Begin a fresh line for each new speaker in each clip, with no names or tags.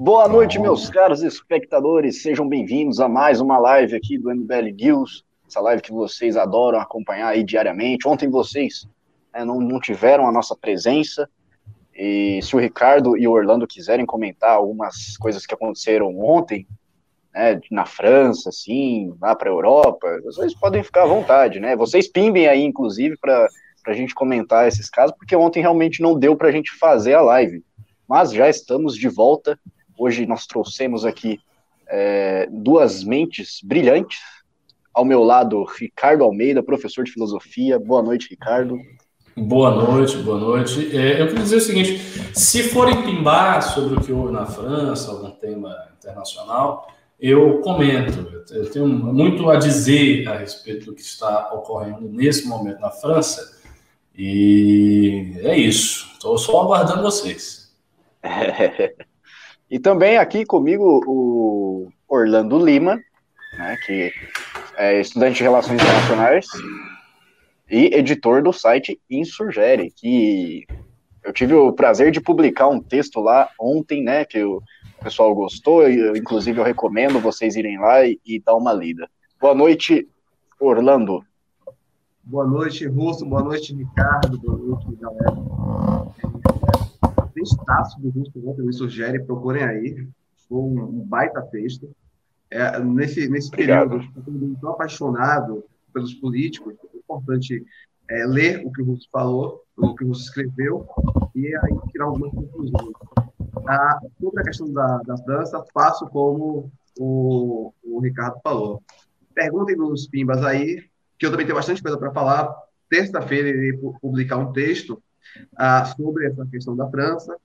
Boa noite, meus caros espectadores. Sejam bem-vindos a mais uma live aqui do MBL News. Essa live que vocês adoram acompanhar aí diariamente. Ontem vocês né, não, não tiveram a nossa presença. E se o Ricardo e o Orlando quiserem comentar algumas coisas que aconteceram ontem, né, na França, assim, lá para a Europa, vocês podem ficar à vontade, né? Vocês pimbem aí, inclusive, para a gente comentar esses casos, porque ontem realmente não deu para a gente fazer a live. Mas já estamos de volta Hoje nós trouxemos aqui é, duas mentes brilhantes. Ao meu lado, Ricardo Almeida, professor de filosofia. Boa noite, Ricardo.
Boa noite, boa noite. É, eu queria dizer o seguinte: se forem pimbar sobre o que houve na França, algum tema internacional, eu comento. Eu tenho muito a dizer a respeito do que está ocorrendo nesse momento na França. E é isso. Estou só aguardando vocês.
E também aqui comigo o Orlando Lima, né, que é estudante de Relações Internacionais e editor do site Insurgere, que eu tive o prazer de publicar um texto lá ontem, né, que o pessoal gostou, eu, inclusive eu recomendo vocês irem lá e, e dar uma lida. Boa noite, Orlando.
Boa noite, Russo. Boa noite, Ricardo. Boa noite, galera textaço do Russo ontem, me sugere, procurem aí. Foi um, baita texto. É, nesse nesse período, estou apaixonado pelos políticos, é importante é, ler o que o Russo falou, o que o Russo escreveu, e aí tirar algumas conclusões. Ah, sobre a questão da, da dança, faço como o, o Ricardo falou. Perguntem nos Pimbas aí, que eu também tenho bastante coisa para falar. Terça-feira irei publicar um texto ah, sobre essa questão da França.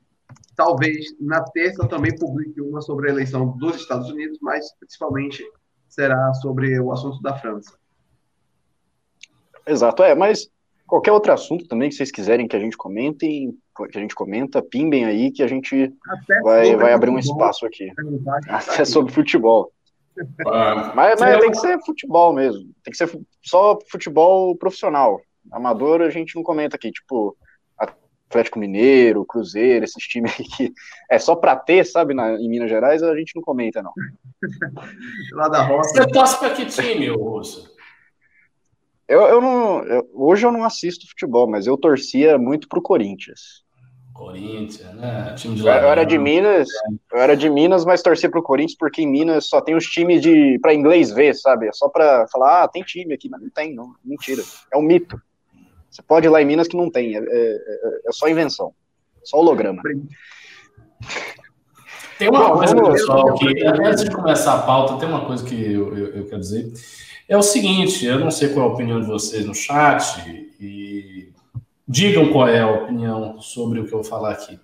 Talvez na terça também publique uma sobre a eleição dos Estados Unidos, mas principalmente será sobre o assunto da França.
Exato, é, mas qualquer outro assunto também que vocês quiserem que a gente comente, que a gente comenta, pimbem aí que a gente vai, vai abrir um espaço aqui. Até sobre futebol. Ah, mas, mas tem que ser futebol mesmo. Tem que ser só futebol profissional. Amador a gente não comenta aqui. Tipo, Atlético Mineiro, Cruzeiro, esses times aí que é só para ter, sabe, na, em Minas Gerais, a gente não comenta, não.
Lá da roça. Você torce para que time, Russo?
Eu, eu não. Eu, hoje eu não assisto futebol, mas eu torcia muito pro Corinthians.
Corinthians, né?
Time de eu, eu era de Minas, eu era de Minas, mas torcia pro Corinthians porque em Minas só tem os times de para inglês ver, sabe? É só para falar, ah, tem time aqui, mas não tem, não. Mentira. É um mito. Você pode ir lá em Minas que não tem, é, é, é, é só invenção, só holograma.
Tem uma Bom, coisa, pessoal, que antes de começar a pauta, tem uma coisa que eu, eu, eu, quero dizer. É o seguinte, eu não sei qual é a opinião de vocês no chat, e digam qual é a opinião sobre o que eu vou falar aqui.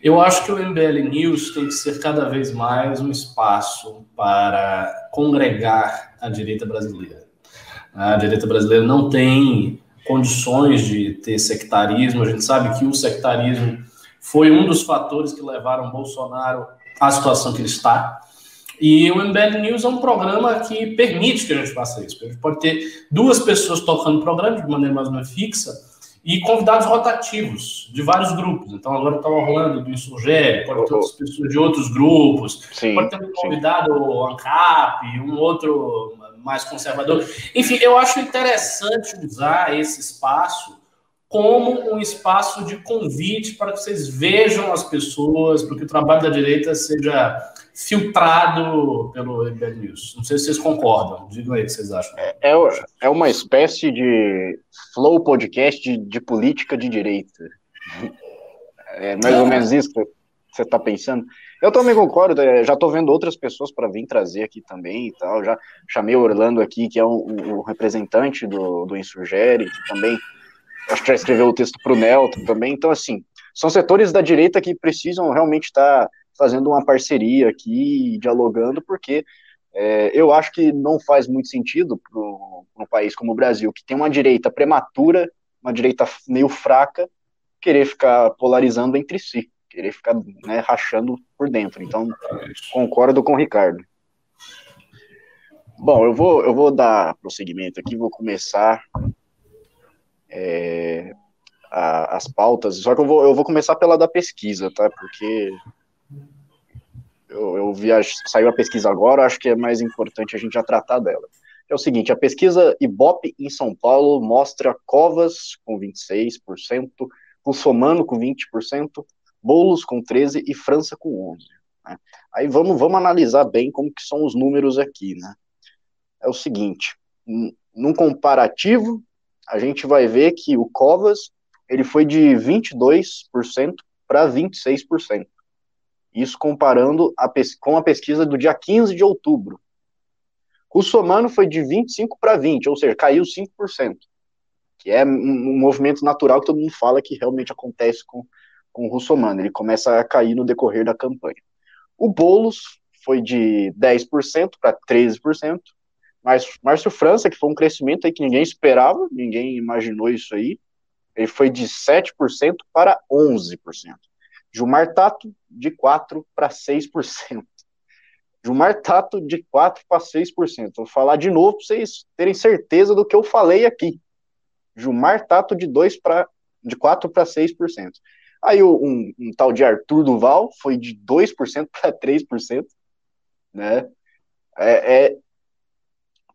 Eu acho que o MBL News tem que ser cada vez mais um espaço para congregar a direita brasileira. A direita brasileira não tem condições de ter sectarismo. A gente sabe que o sectarismo foi um dos fatores que levaram Bolsonaro à situação que ele está. E o MBL News é um programa que permite que a gente faça isso. A gente pode ter duas pessoas tocando o programa de maneira mais ou menos fixa e convidados rotativos de vários grupos. Então, agora está o Orlando do Insurgere, pode ter outras pessoas de outros grupos, sim, pode ter um convidado sim. ANCAP, um outro mais conservador. Enfim, eu acho interessante usar esse espaço como um espaço de convite para que vocês vejam as pessoas, para que o trabalho da direita seja filtrado pelo MBL News. Não sei se vocês concordam, digam aí o que vocês acham.
É, é, é uma espécie de flow podcast de, de política de direita. É mais é. ou menos isso que você está pensando. Eu também concordo, é, já estou vendo outras pessoas para vir trazer aqui também e tal. Já chamei o Orlando aqui, que é um representante do, do Insurgere, que também acho que já escreveu o texto para o Nelton também. Então, assim, são setores da direita que precisam realmente estar tá fazendo uma parceria aqui, dialogando, porque é, eu acho que não faz muito sentido para um país como o Brasil, que tem uma direita prematura, uma direita meio fraca, querer ficar polarizando entre si querer ficar né, rachando por dentro. Então, concordo com o Ricardo. Bom, eu vou, eu vou dar prosseguimento aqui, vou começar é, a, as pautas, só que eu vou, eu vou começar pela da pesquisa, tá? Porque eu, eu vi, a, saiu a pesquisa agora, acho que é mais importante a gente já tratar dela. É o seguinte, a pesquisa Ibope em São Paulo mostra Covas com 26%, Russomano com 20%, Bolos com 13% e França com 11%. Né? Aí vamos, vamos analisar bem como que são os números aqui, né? É o seguinte, num comparativo, a gente vai ver que o Covas ele foi de 22% para 26%. Isso comparando a com a pesquisa do dia 15 de outubro. O Somano foi de 25 para 20, ou seja, caiu 5%, que é um movimento natural que todo mundo fala que realmente acontece com, com o Russomano. Ele começa a cair no decorrer da campanha. O Boulos foi de 10% para 13%, mas Márcio França, que foi um crescimento aí que ninguém esperava, ninguém imaginou isso aí, ele foi de 7% para 11%. Gilmar Tato, de 4% para 6%. Gilmar Tato, de 4% para 6%. Vou falar de novo para vocês terem certeza do que eu falei aqui. Gilmar Tato, de, 2 pra, de 4% para 6%. Aí um, um, tal de Arthur Duval foi de 2% para 3%. Né? É, é,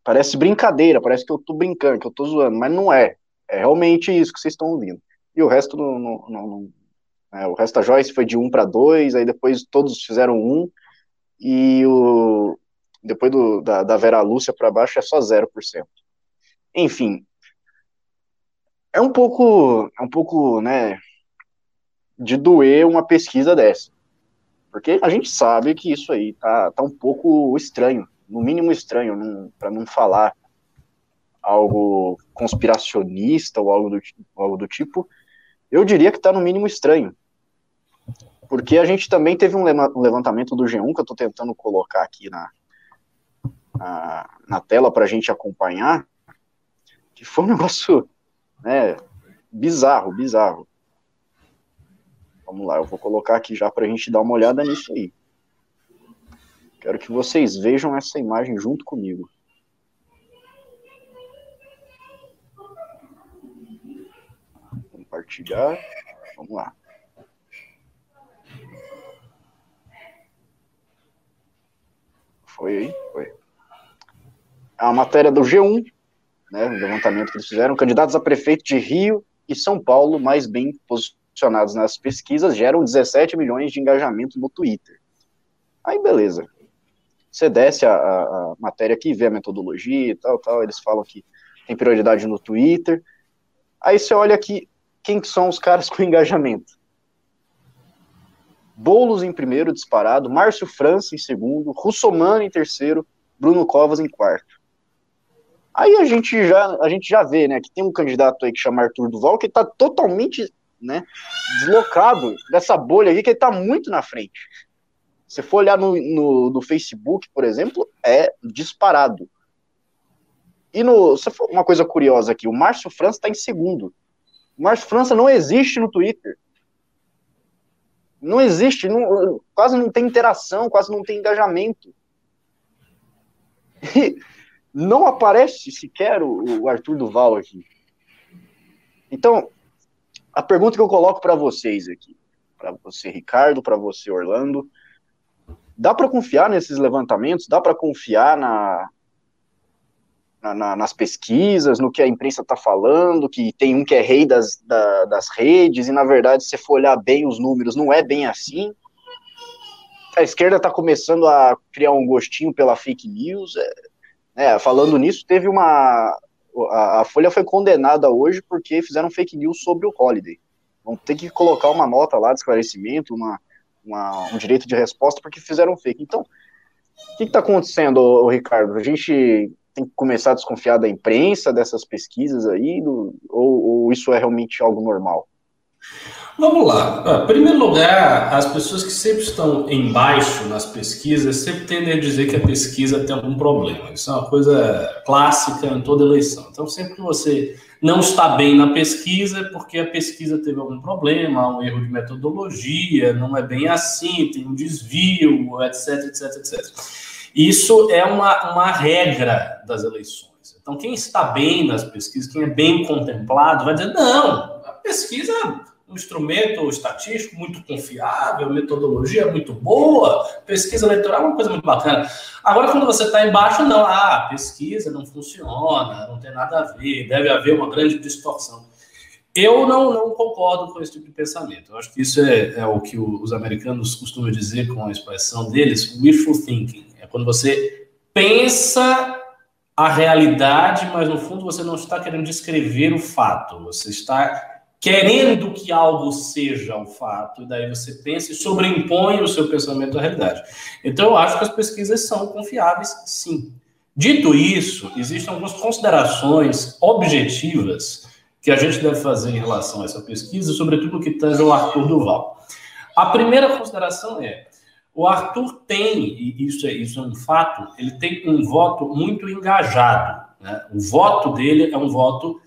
parece brincadeira, parece que eu tô brincando, que eu tô zoando, mas não é. É realmente isso que vocês estão ouvindo. E o resto não, não, não, é, o resto da Joyce foi de 1 para 2, aí depois todos fizeram 1, e o, depois do, da, da Vera Lúcia para baixo é só 0%. Enfim, é um pouco, é um pouco, né, de doer uma pesquisa dessa. Porque a gente sabe que isso aí tá, tá um pouco estranho, no mínimo estranho, para não falar algo conspiracionista ou algo do, algo do tipo, eu diria que tá no mínimo estranho. Porque a gente também teve um levantamento do G1 que eu estou tentando colocar aqui na, na, na tela para a gente acompanhar, que foi um negócio né, bizarro, bizarro. Vamos lá, eu vou colocar aqui já para a gente dar uma olhada nisso aí. Quero que vocês vejam essa imagem junto comigo. Compartilhar. Vamos lá. Foi aí? Foi. A matéria do G1, né, levantamento que eles fizeram, candidatos a prefeito de Rio e São Paulo mais bem posicionados nas pesquisas geram 17 milhões de engajamento no Twitter. Aí, beleza. Você desce a, a, a matéria aqui, vê a metodologia e tal, tal, eles falam que tem prioridade no Twitter. Aí você olha aqui, quem que são os caras com engajamento? Boulos em primeiro, disparado, Márcio França em segundo, Russomano em terceiro, Bruno Covas em quarto. Aí a gente já, a gente já vê, né, que tem um candidato aí que chama Arthur Duval, que está totalmente, né, deslocado dessa bolha aqui, que ele tá muito na frente. Se for olhar no, no, no Facebook, por exemplo, é disparado. E no, uma coisa curiosa aqui, o Márcio França está em segundo. O Márcio França não existe no Twitter não existe, não, quase não tem interação, quase não tem engajamento. E não aparece sequer o, o Arthur Duval aqui. Então, a pergunta que eu coloco para vocês aqui, para você, Ricardo, para você, Orlando, dá para confiar nesses levantamentos? Dá para confiar na, na, na, nas pesquisas, no que a imprensa está falando, que tem um que é rei das, da, das redes, e na verdade, se você for olhar bem os números, não é bem assim. A esquerda está começando a criar um gostinho pela fake news. É, né, falando nisso, teve uma. A, a, Folha foi condenada hoje porque fizeram fake news sobre o Holiday. Vão ter que colocar uma nota lá de esclarecimento, uma, uma um direito de resposta, porque fizeram fake. Então, o que está acontecendo, ô, Ricardo? A gente tem que começar a desconfiar da imprensa, dessas pesquisas aí, do, ou, ou, isso é realmente algo normal?
Vamos lá. Em primeiro lugar, as pessoas que sempre estão embaixo nas pesquisas sempre tendem a dizer que a pesquisa tem algum problema. Isso é uma coisa clássica em toda eleição. Então, sempre que você não está bem na pesquisa, é porque a pesquisa teve algum problema, um erro de metodologia, não é bem assim, tem um desvio, etc, etc, etc. Isso é uma, uma regra das eleições. Então, quem está bem nas pesquisas, quem é bem contemplado, vai dizer: não, a pesquisa um instrumento estatístico muito confiável, metodologia muito boa, pesquisa eleitoral é uma coisa muito bacana. Agora, quando você está embaixo, não, ah, pesquisa não funciona, não tem nada a ver, deve haver uma grande distorção. Eu não, não concordo com esse tipo de pensamento. Eu acho que isso é, é o que os americanos costumam dizer com a expressão deles, wishful thinking. É quando você pensa a realidade, mas no fundo você não está querendo descrever o fato. Você está querendo que algo seja o fato, e daí você pensa e sobreimpõe o seu pensamento à realidade. Então, eu acho que as pesquisas são confiáveis, sim. Dito isso, existem algumas considerações objetivas que a gente deve fazer em relação a essa pesquisa, sobretudo que tange o Arthur Duval. A primeira consideração é: o Arthur tem, e isso é, isso é um fato, ele tem um voto muito engajado. Né? O voto dele é um voto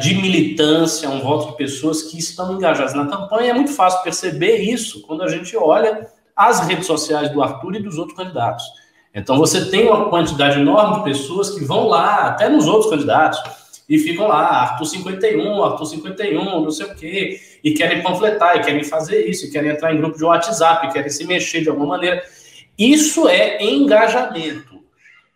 de militância, um voto de pessoas que estão engajadas na campanha. É muito fácil perceber isso quando a gente olha as redes sociais do Arthur e dos outros candidatos. Então você tem uma quantidade enorme de pessoas que vão lá, até nos outros candidatos e ficam lá, Arthur 51, Arthur 51, não sei o quê, e querem panfletar, e querem fazer isso, e querem entrar em grupo de WhatsApp, e querem se mexer de alguma maneira. Isso é engajamento.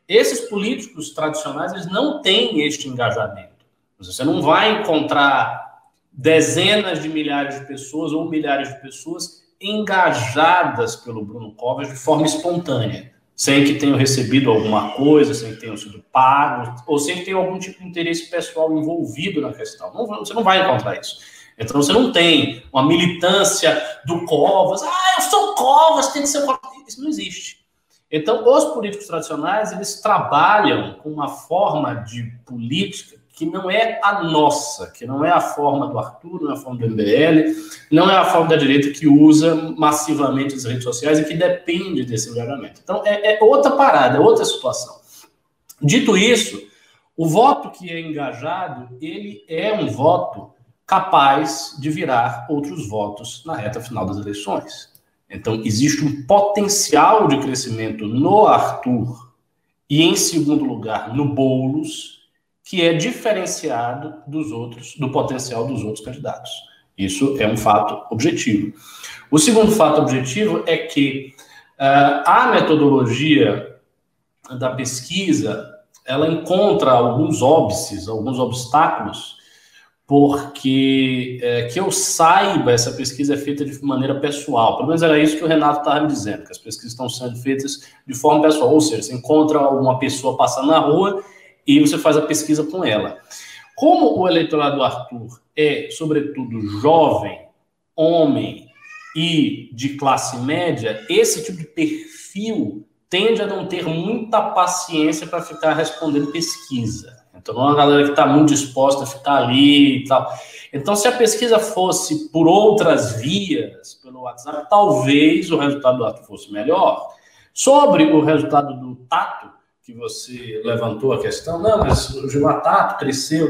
Esses políticos tradicionais, eles não têm este engajamento. Você não vai encontrar dezenas de milhares de pessoas ou milhares de pessoas engajadas pelo Bruno Covas de forma espontânea sem que tenham recebido alguma coisa, sem que tenham sido pagos, ou sem que tenham algum tipo de interesse pessoal envolvido na questão. Não, você não vai encontrar isso. Então você não tem uma militância do Covas, ah, eu sou Covas, tem que ser Covas. Isso não existe. Então, os políticos tradicionais, eles trabalham com uma forma de política que não é a nossa, que não é a forma do Arthur, não é a forma do MBL, não é a forma da direita que usa massivamente as redes sociais e que depende desse engajamento. Então, é, é outra parada, é outra situação. Dito isso, o voto que é engajado, ele é um voto capaz de virar outros votos na reta final das eleições. Então, existe um potencial de crescimento no Arthur e, em segundo lugar, no Boulos, que é diferenciado dos outros, do potencial dos outros candidatos. Isso é um fato objetivo. O segundo fato objetivo é que uh, a metodologia da pesquisa ela encontra alguns óbices, alguns obstáculos, porque é, que eu saiba, essa pesquisa é feita de maneira pessoal. Pelo menos era isso que o Renato estava me dizendo, que as pesquisas estão sendo feitas de forma pessoal. Ou seja, você encontra uma pessoa passando na rua e você faz a pesquisa com ela. Como o eleitorado do Arthur é, sobretudo, jovem, homem e de classe média, esse tipo de perfil tende a não ter muita paciência para ficar respondendo pesquisa. Então, não é uma galera que está muito disposta a ficar ali e tal. Então, se a pesquisa fosse por outras vias, pelo WhatsApp, talvez o resultado do Arthur fosse melhor. Sobre o resultado do Tato, que você levantou a questão, não, mas o Gilmar Tato cresceu.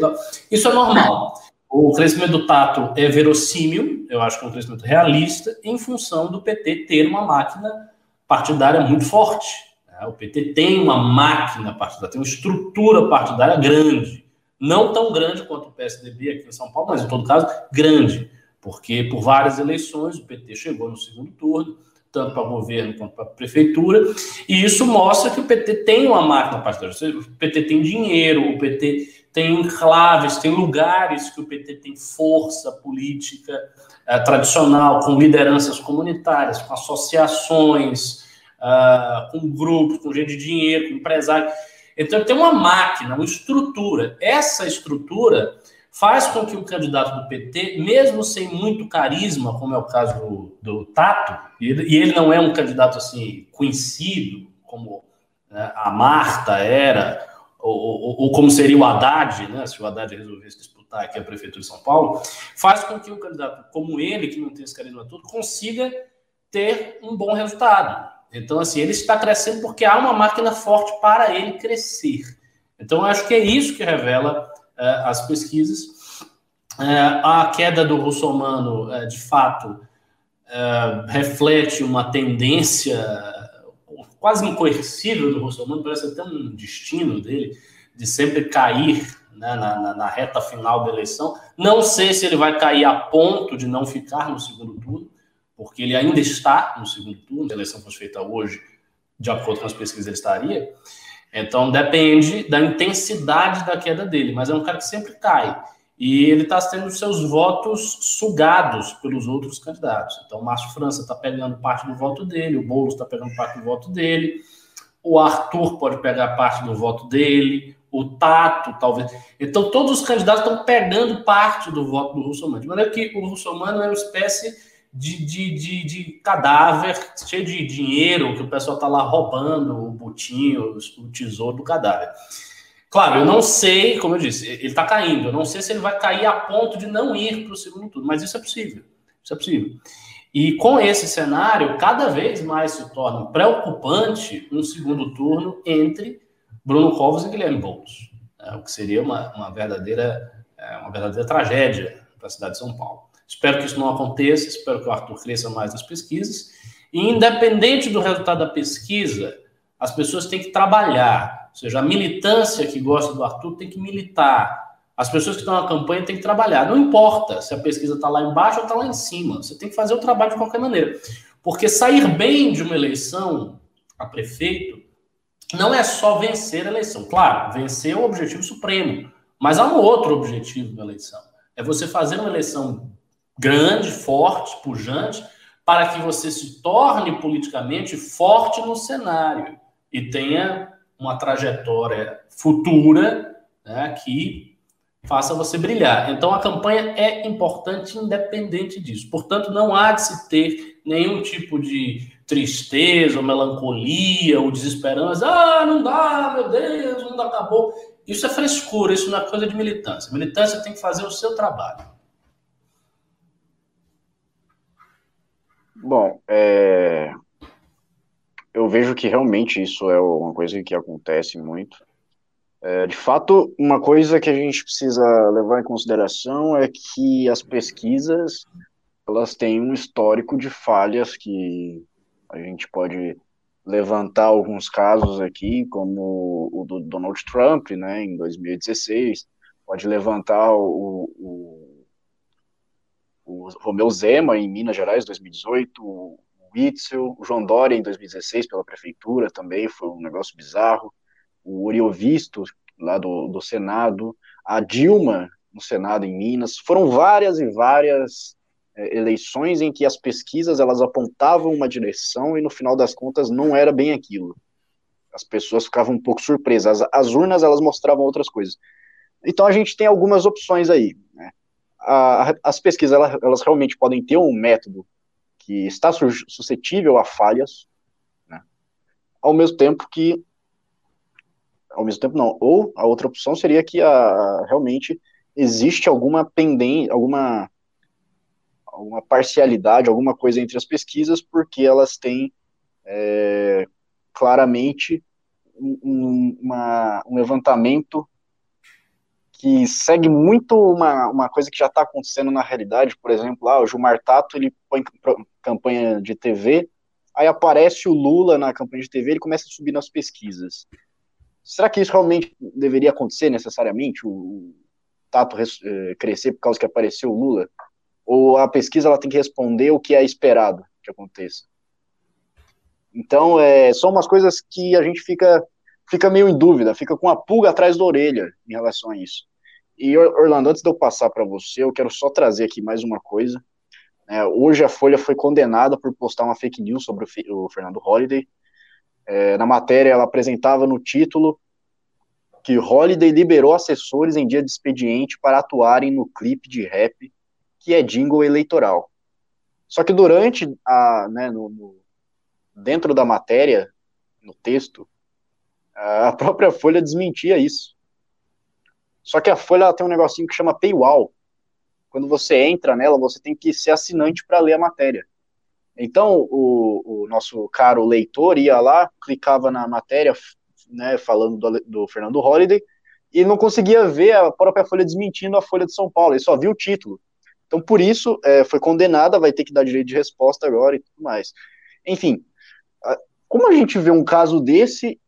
Isso é normal. O crescimento do Tato é verossímil, eu acho que é um crescimento realista, em função do PT ter uma máquina partidária muito forte. Né? O PT tem uma máquina partidária, tem uma estrutura partidária grande. Não tão grande quanto o PSDB aqui em São Paulo, mas em todo caso, grande. Porque por várias eleições o PT chegou no segundo turno, tanto para o governo quanto para a prefeitura, e isso mostra que o PT tem uma máquina partidária. O PT tem dinheiro, o PT tem enclaves, tem lugares que o PT tem força política eh, tradicional, com lideranças comunitárias, com associações, uh, com grupos, com gente de dinheiro, com empresários. Então, tem uma máquina, uma estrutura. Essa estrutura faz com que o candidato do PT, mesmo sem muito carisma, como é o caso do, do Tato, e ele, e ele, não é um candidato assim conhecido, como né, a Marta era, ou, ou, ou, como seria o Haddad, né, se o Haddad resolvesse disputar aqui a prefeitura de São Paulo, faz com que um candidato como ele, que não tem esse carisma todo, consiga ter um bom resultado. Então, assim, ele está crescendo porque há uma máquina forte para ele crescer. Então, eu acho que é isso que revela as pesquisas. É, a queda do russomano, é, de fato, reflete uma tendência quase incoercível do russomano, parece até um destino dele de sempre cair né, na, na, na, reta final da eleição. Não sei se ele vai cair a ponto de não ficar no segundo turno, porque ele ainda está no segundo turno, se a eleição fosse feita hoje, de acordo com as pesquisas, ele estaria. Então depende da intensidade da queda dele, mas é um cara que sempre cai. E ele está tendo seus votos sugados pelos outros candidatos. Então, o Márcio França está pegando parte do voto dele, o Boulos está pegando parte do voto dele, o Arthur pode pegar parte do voto dele, o Tato, talvez. Então, todos os candidatos estão pegando parte do voto do Russomano. De maneira que o Russomano é uma espécie de, de, de, de, cadáver cheio de dinheiro que o pessoal está lá roubando o botinho, o tesouro do cadáver. Claro, eu não sei, como eu disse, ele está caindo. Eu não sei se ele vai cair a ponto de não ir para o segundo turno, mas isso é possível. Isso é possível. E com esse cenário, cada vez mais se torna preocupante um segundo turno entre Bruno Covas e Guilherme Boulos, é, o que seria uma, uma, verdadeira, é, uma verdadeira tragédia para a cidade de São Paulo. Espero que isso não aconteça, espero que o Arthur cresça mais nas pesquisas. E, independente do resultado da pesquisa, as pessoas têm que trabalhar. Ou seja, a militância que gosta do Arthur tem que militar. As pessoas que estão na campanha têm que trabalhar. Não importa se a pesquisa está lá embaixo ou está lá em cima. Você tem que fazer o trabalho de qualquer maneira. Porque sair bem de uma eleição a prefeito não é só vencer a eleição. Claro, vencer é o objetivo supremo. Mas há um outro objetivo da eleição. É você fazer uma eleição grande, forte, pujante, para que você se torne politicamente forte no cenário e tenha uma trajetória futura né, que faça você brilhar. Então a campanha é importante independente disso. Portanto, não há de se ter nenhum tipo de tristeza ou melancolia ou desesperança. Ah, não dá, meu Deus, o mundo acabou. Isso é frescura, isso não é coisa de militância. Militância tem que fazer o seu trabalho.
Bom, é... eu vejo que realmente isso é uma coisa que acontece muito. É, de fato, uma coisa que a gente precisa levar em consideração é que as pesquisas elas têm um histórico de falhas que a gente pode levantar alguns casos aqui, como o do Donald Trump, né, em 2016, pode levantar o, o o Romeu Zema em Minas Gerais, 2018, o Witzel, o João Dória em 2016 pela prefeitura também, foi um negócio bizarro, o Uriel Visto, lá do, do Senado, a Dilma no Senado em Minas, foram várias e várias é, eleições em que as pesquisas elas apontavam uma direção e no final das contas não era bem aquilo. As pessoas ficavam um pouco surpresas, as, as urnas elas mostravam outras coisas. Então a gente tem algumas opções aí, né? A, as pesquisas elas, elas, realmente podem ter um método que está suscetível a falhas, né? ao mesmo tempo que ao mesmo tempo não, ou a outra opção seria que a, realmente existe alguma pendência, alguma alguma parcialidade, alguma coisa entre as pesquisas, porque elas têm é, claramente um, uma, um levantamento que segue muito uma, uma coisa que já está acontecendo na realidade, por exemplo, lá, o Gilmar Tato, ele põe campanha de TV, aí aparece o Lula na campanha de TV, ele começa a subir nas pesquisas. Será que isso realmente deveria acontecer necessariamente, o Tato eh, crescer por causa que apareceu o Lula? Ou a pesquisa ela tem que responder o que é esperado que aconteça? Então, é, são umas coisas que a gente fica fica meio em dúvida, fica com a pulga atrás da orelha em relação a isso. E, Orlando, antes de eu passar para você, eu quero só trazer aqui mais uma coisa. É, hoje a Folha foi condenada por postar uma fake news sobre o, o Fernando Holliday. É, na matéria, ela apresentava no título que Holliday liberou assessores em dia de expediente para atuarem no clipe de rap que é jingle eleitoral. Só que durante a, né, no, no, dentro da matéria, no texto, a própria Folha desmentia isso. Só que a Folha tem um negocinho que chama paywall. Quando você entra nela, você tem que ser assinante para ler a matéria. Então, o, o, nosso caro leitor ia lá, clicava na matéria, né, falando do, do Fernando Holliday, e não conseguia ver a própria Folha desmentindo a Folha de São Paulo, ele só viu o título. Então, por isso, é, foi condenada, vai ter que dar direito de resposta agora e tudo mais. Enfim, como a gente vê um caso desse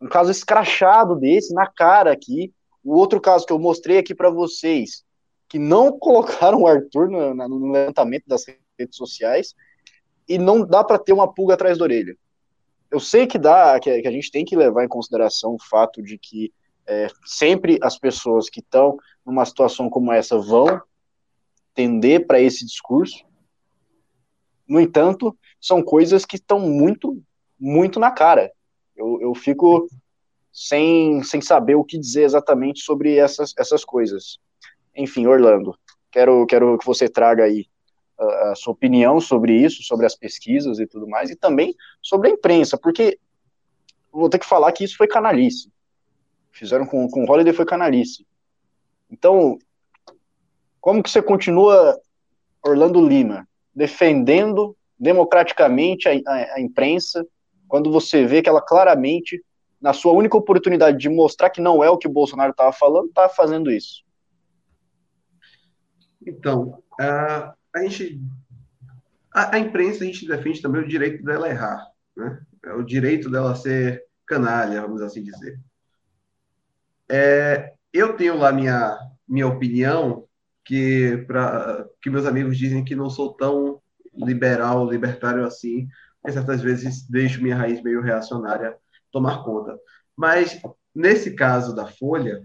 um caso escrachado desse, na cara aqui, O outro caso que eu mostrei aqui para vocês, que não colocaram o Arthur no, no levantamento das redes sociais, e não dá para ter uma pulga atrás da orelha. Eu sei que dá, que, a gente tem que levar em consideração o fato de que é, sempre as pessoas que estão numa situação como essa vão tender para esse discurso. No entanto, são coisas que estão muito, muito na cara. Eu, eu fico sem, sem saber o que dizer exatamente sobre essas, essas coisas. Enfim, Orlando, quero, quero que você traga aí a, a sua opinião sobre isso, sobre as pesquisas e tudo mais, e também sobre a imprensa, porque vou ter que falar que isso foi canalice. Fizeram com, com o Holiday foi canalice. Então, como que você continua, Orlando Lima, defendendo democraticamente a, a, a imprensa, quando você vê que ela claramente, na sua única oportunidade de mostrar que não é o que o Bolsonaro estava falando, está fazendo isso?
Então, a, gente. A, a, imprensa, a gente defende também o direito dela errar, né? É o direito dela ser canalha, vamos assim dizer. É, eu tenho lá minha, minha opinião, que, pra, que meus amigos dizem que não sou tão liberal, libertário assim, e certas vezes deixo minha raiz meio reacionária tomar conta. Mas, nesse caso da Folha,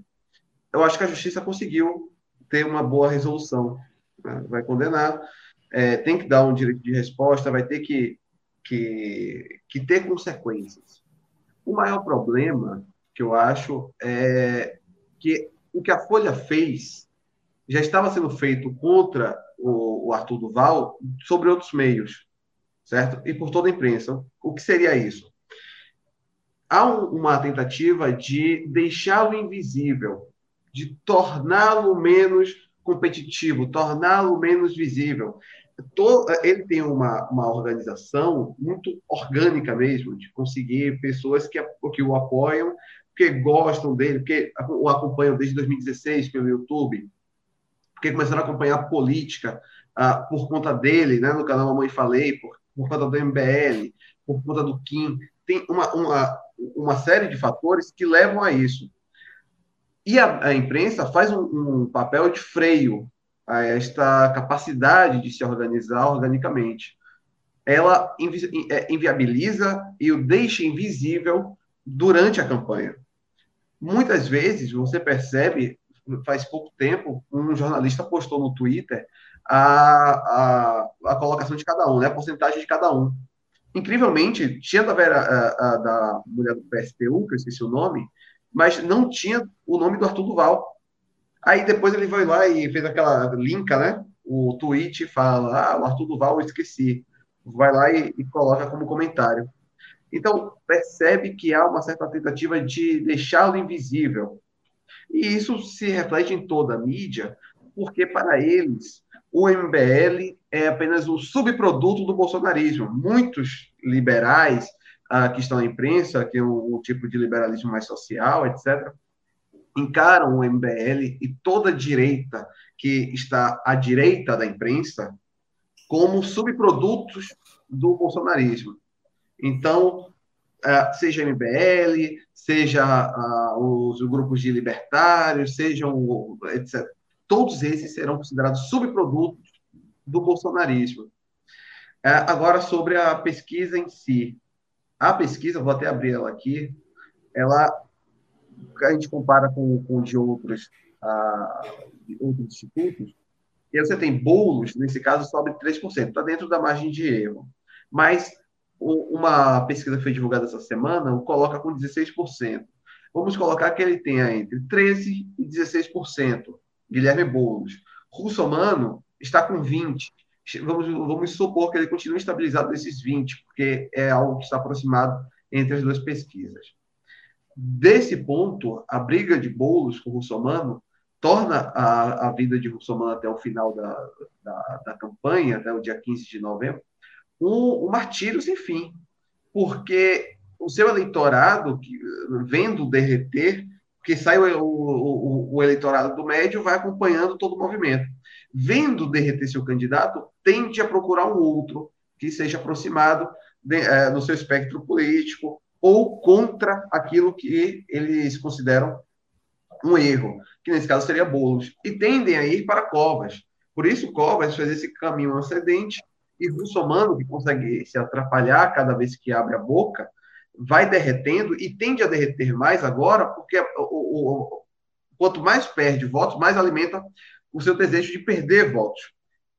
eu acho que a justiça conseguiu ter uma boa resolução. Né? Vai condenar, é, tem que dar um direito de resposta, vai ter que, que, que ter consequências. O maior problema que eu acho é que o que a Folha fez já estava sendo feito contra o, o Arthur Duval sobre outros meios, certo? E por toda a imprensa. O que seria isso? Há um, uma tentativa de deixá-lo invisível, de torná-lo menos competitivo, torná-lo menos visível. Ele tem uma, uma organização muito orgânica mesmo, de conseguir pessoas que, que o apoiam, que gostam dele, que o acompanham desde 2016 pelo YouTube, porque começaram a acompanhar política uh, por conta dele, né, no canal Mamãe Falei, por, por conta do MBL, por conta do Kim. Tem uma, uma, uma série de fatores que levam a isso. E a, a imprensa faz um, um, papel de freio a esta capacidade de se organizar organicamente. Ela invi é, inviabiliza e o deixa invisível durante a campanha. Muitas vezes você percebe faz pouco tempo, um jornalista postou no Twitter a, a, a colocação de cada um, né, a porcentagem de cada um. Incrivelmente, tinha da, Vera, a, a, da mulher do PSTU, que eu esqueci o nome, mas não tinha o nome do Arthur Duval. Aí depois ele foi lá e fez aquela linka, né? O tweet fala, ah, o Arthur Duval eu esqueci. Vai lá e, e coloca como comentário. Então, percebe que há uma certa tentativa de deixá-lo invisível, e isso se reflete em toda a mídia, porque para eles o MBL é apenas um subproduto do bolsonarismo. Muitos liberais ah, que estão na imprensa, que é um, um tipo de liberalismo mais social, etc., encaram o MBL e toda a direita que está à direita da imprensa como subprodutos do bolsonarismo. Então, ah, seja MBL, seja uh, os grupos de libertários, sejam etc. Todos esses serão considerados subprodutos do bolsonarismo. Uh, agora, sobre a pesquisa em si. A pesquisa, vou até abrir ela aqui, ela, a gente compara com, com de outros, uh, de outros institutos, e você tem bolos, nesse caso, sobe 3%, está dentro da margem de erro. Mas uma pesquisa que foi divulgada essa semana o coloca com 16%. Vamos colocar que ele tenha entre 13% e 16%. Guilherme Boulos. Russomano está com 20%. Vamos, vamos supor que ele continue estabilizado nesses 20%, porque é algo que está aproximado entre as duas pesquisas. Desse ponto, a briga de Boulos com o Russomano torna a, a vida de Russomano até o final da, da, da campanha, até o dia 15 de novembro, um, um martírio sem fim, porque o seu eleitorado, que, vendo derreter, porque sai o, o, o, eleitorado do médio, vai acompanhando todo o movimento. Vendo derreter seu candidato, tende a procurar um outro que seja aproximado de, é, no seu espectro político ou contra aquilo que eles consideram um erro, que nesse caso seria bolos, e tendem a ir para covas. Por isso, Covas faz esse caminho ascendente e Russomano, que consegue se atrapalhar cada vez que abre a boca, vai derretendo e tende a derreter mais agora, porque o, o, quanto mais perde votos, mais alimenta o seu desejo de perder votos.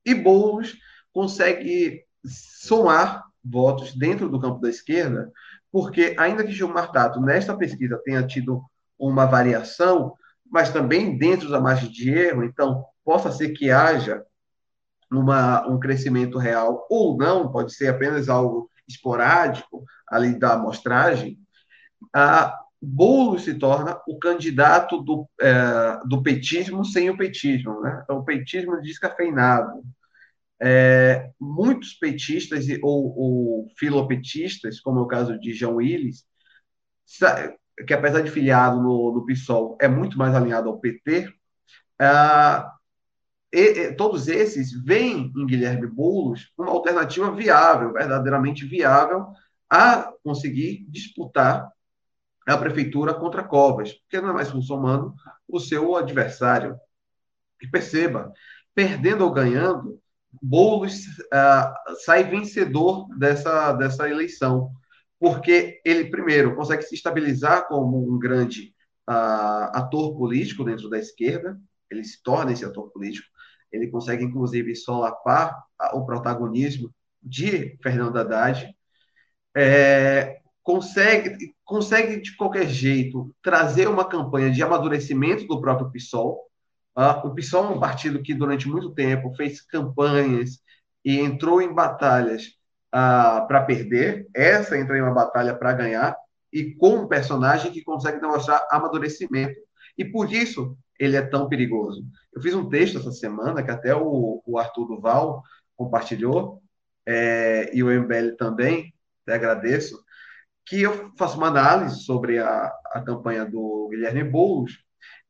E Boulos consegue somar votos dentro do campo da esquerda, porque ainda que Gilmar Tato, nesta pesquisa, tenha tido uma variação, mas também dentro da margem de erro, então possa ser que haja uma, um crescimento real ou não, pode ser apenas algo esporádico ali da amostragem, a Boulos se torna o candidato do, é, do petismo sem o petismo, né? O petismo descafeinado. É, muitos petistas ou, ou, filopetistas, como é o caso de João Willis, que apesar de filiado no, no PSOL, é muito mais alinhado ao PT, ah, e, todos esses veem em Guilherme Boulos uma alternativa viável, verdadeiramente viável, a conseguir disputar a prefeitura contra Covas, porque não é mais muçulmano o seu adversário. E perceba, perdendo ou ganhando, Boulos ah, sai vencedor dessa, dessa eleição, porque ele, primeiro, consegue se estabilizar como um grande ah, ator político dentro da esquerda, ele se torna esse ator político, ele consegue, inclusive, solapar o protagonismo de Fernando Haddad, é, consegue, consegue, de qualquer jeito, trazer uma campanha de amadurecimento do próprio PSOL. Uh, o PSOL é um partido que, durante muito tempo, fez campanhas e entrou em batalhas uh, para perder, essa entrou em uma batalha para ganhar, e com um personagem que consegue demonstrar amadurecimento. E por isso ele é tão perigoso. Eu fiz um texto essa semana que até o, o Arthur Duval compartilhou, é, e o MBL também, até agradeço, que eu faço uma análise sobre a, a campanha do Guilherme Boulos,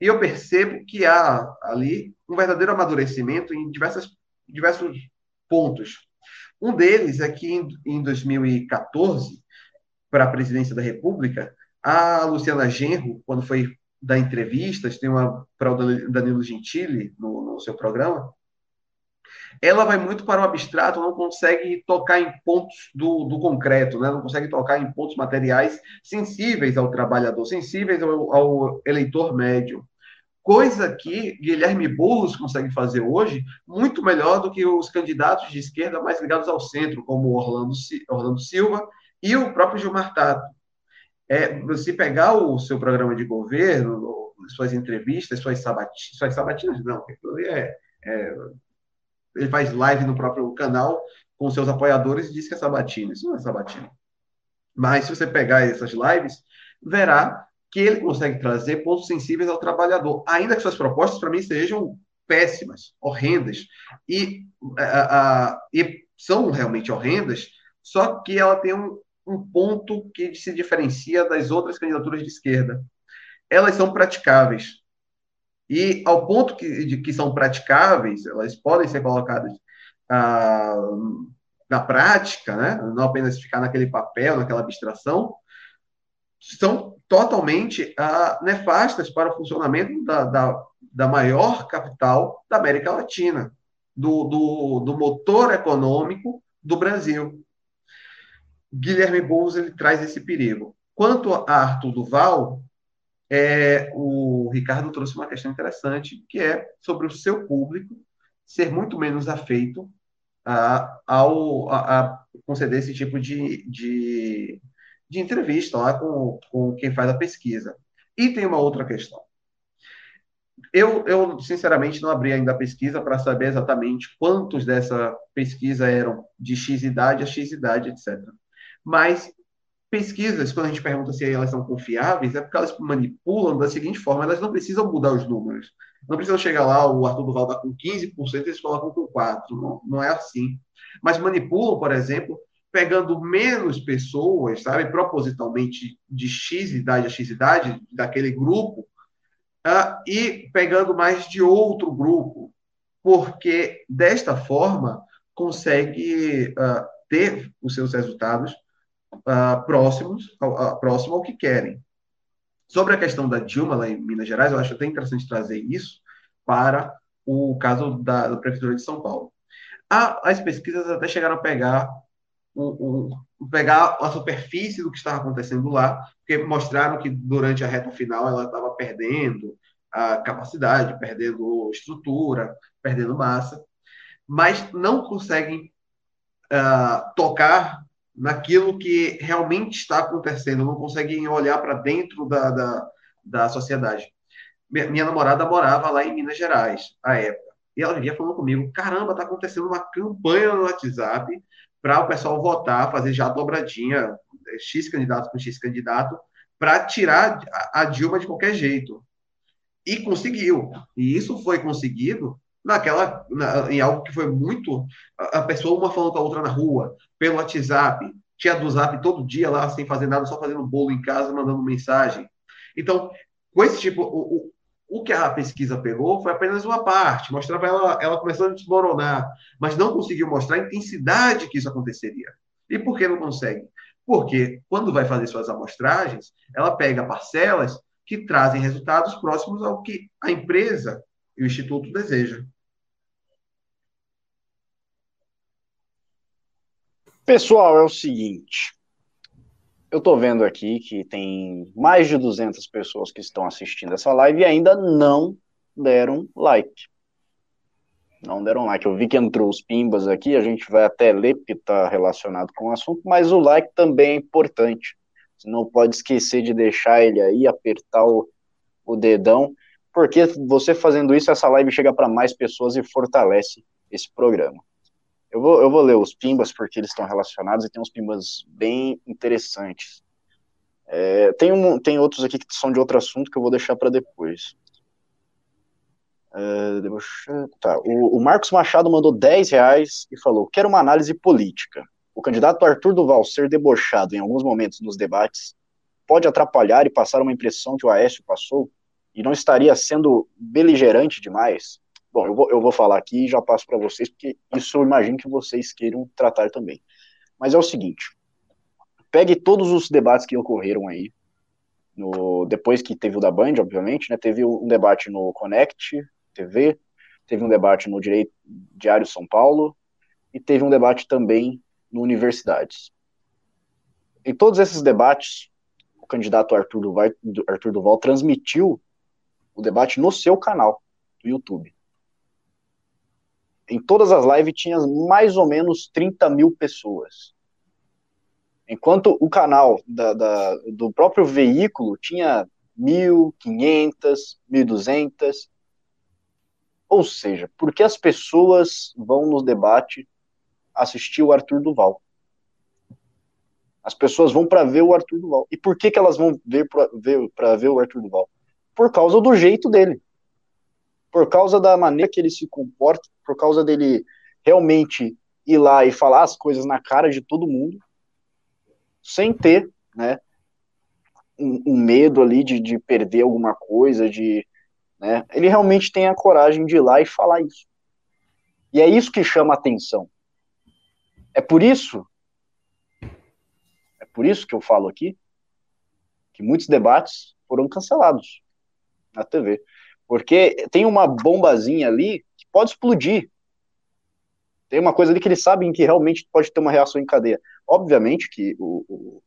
e eu percebo que há ali um verdadeiro amadurecimento em diversas, diversos pontos. Um deles é que em, em 2014, para a presidência da República, a Luciana Genro, quando foi dar entrevistas, tem uma para o Danilo Gentili no, no seu programa, ela vai muito para o abstrato, não consegue tocar em pontos do, do concreto, né? não consegue tocar em pontos materiais sensíveis ao trabalhador, sensíveis ao, ao eleitor médio. Coisa que Guilherme Boulos consegue fazer hoje muito melhor do que os candidatos de esquerda mais ligados ao centro, como Orlando, Orlando Silva e o próprio Gilmar Tato é você pegar o seu programa de governo, suas entrevistas, suas, sabati suas sabatinas, não, é, é, ele faz live no próprio canal com seus apoiadores e diz que é sabatina. Isso não é sabatina. Mas se você pegar essas lives, verá que ele consegue trazer pontos sensíveis ao trabalhador, ainda que suas propostas, para mim, sejam péssimas, horrendas, e, a, a, e são realmente horrendas, só que ela tem um, um ponto que se diferencia das outras candidaturas de esquerda. Elas são praticáveis. E ao ponto que, de que são praticáveis, elas podem ser colocadas ah, na prática, né? não apenas ficar naquele papel, naquela abstração, são totalmente ah, nefastas para o funcionamento da, da, da, maior capital da América Latina, do, do, do motor econômico do Brasil. Guilherme Boulos ele traz esse perigo. Quanto a Arthur Duval, é, o Ricardo trouxe uma questão interessante, que é sobre o seu público ser muito menos afeito a, ao, a, a conceder esse tipo de, de, de entrevista lá com, com quem faz a pesquisa. E tem uma outra questão. Eu, eu, sinceramente, não abri ainda a pesquisa para saber exatamente quantos dessa pesquisa eram de X idade a X idade, etc. Mas pesquisas, quando a gente pergunta se elas são confiáveis, é porque elas manipulam da seguinte forma: elas não precisam mudar os números. Não precisam chegar lá, o Arthur Duval está com 15%, eles colocam com 4%. Não, não é assim. Mas manipulam, por exemplo, pegando menos pessoas, sabe, propositalmente de X idade a X idade, daquele grupo, uh, e pegando mais de outro grupo, porque desta forma consegue uh, ter os seus resultados uh, próximos, uh, próximo ao que querem. Sobre a questão da Dilma lá em Minas Gerais, eu acho até interessante trazer isso para o caso da, da Prefeitura de São Paulo. A, as pesquisas até chegaram a pegar o, o, pegar a superfície do que estava acontecendo lá, porque mostraram que durante a reta final ela estava perdendo a capacidade, perdendo estrutura, perdendo massa, mas não conseguem uh, tocar naquilo que realmente está acontecendo, não conseguem olhar para dentro da, da, da sociedade. Minha, namorada morava lá em Minas Gerais, à época, e ela vivia falando comigo: caramba, está acontecendo uma campanha no WhatsApp para o pessoal votar, fazer já dobradinha, X candidato com X candidato, para tirar a Dilma de qualquer jeito. E conseguiu. E isso foi conseguido naquela na, em algo que foi muito a, a, pessoa uma falando com a outra na rua, pelo WhatsApp, tinha do Zap todo dia lá sem fazer nada, só fazendo bolo em casa, mandando mensagem. Então, com esse tipo, o, o, o que a pesquisa pegou foi apenas uma parte, mostrava ela, ela começando a desmoronar, mas não conseguiu mostrar a intensidade que isso aconteceria. E por que não consegue? Porque quando vai fazer suas amostragens, ela pega parcelas que trazem resultados próximos ao que a empresa e o instituto desejam.
Pessoal, é o seguinte. Eu estou vendo aqui que tem mais de 200 pessoas que estão assistindo essa live e ainda não deram like. Não deram like. Eu vi que entrou os pimbas aqui, a gente vai até ler porque está relacionado com o assunto, mas o like também é importante. Você não pode esquecer de deixar ele aí, apertar o, o dedão, porque você fazendo isso, essa live chega para mais pessoas e fortalece esse programa. Eu vou, eu vou ler os pimbas porque eles estão relacionados e tem uns pimbas bem interessantes. É, tem, um, tem outros aqui que são de outro assunto que eu vou deixar para depois. É, tá. o, o, Marcos Machado mandou 10 reais e falou: Quero uma análise política. O candidato Arthur Duval ser debochado em alguns momentos nos debates pode atrapalhar e passar uma impressão que o Aécio passou e não estaria sendo beligerante demais? Bom, eu vou, eu vou falar aqui e já passo para vocês, porque isso eu imagino que vocês queiram tratar também. Mas é o seguinte: pegue todos os debates que ocorreram aí, no, depois que teve o da Band, obviamente, né? Teve um debate no Connect TV, teve um debate no Direito Diário São Paulo e teve um debate também no Universidades. Em todos esses debates, o candidato Arthur Duval, Arthur Duval transmitiu o debate no seu canal do YouTube em todas as lives tinha mais ou menos 30 mil pessoas. Enquanto o canal da, da, do próprio veículo tinha 1.500, 1.200. Ou seja, por que as pessoas vão no debate assistir o Arthur Duval? As pessoas vão para ver o Arthur Duval. E por que, que elas vão ver para ver, ver o Arthur Duval? Por causa do jeito dele por causa da maneira que ele se comporta, por causa dele realmente ir lá e falar as coisas na cara de todo mundo, sem ter, né, um, um medo ali de, de perder alguma coisa, de, né, ele realmente tem a coragem de ir lá e falar isso. E é isso que chama atenção. É por isso, é por isso que eu falo aqui, que muitos debates foram cancelados na TV. Porque tem uma bombazinha ali que pode explodir. Tem uma coisa ali que eles sabem que realmente pode ter uma reação em cadeia. Obviamente que o, o,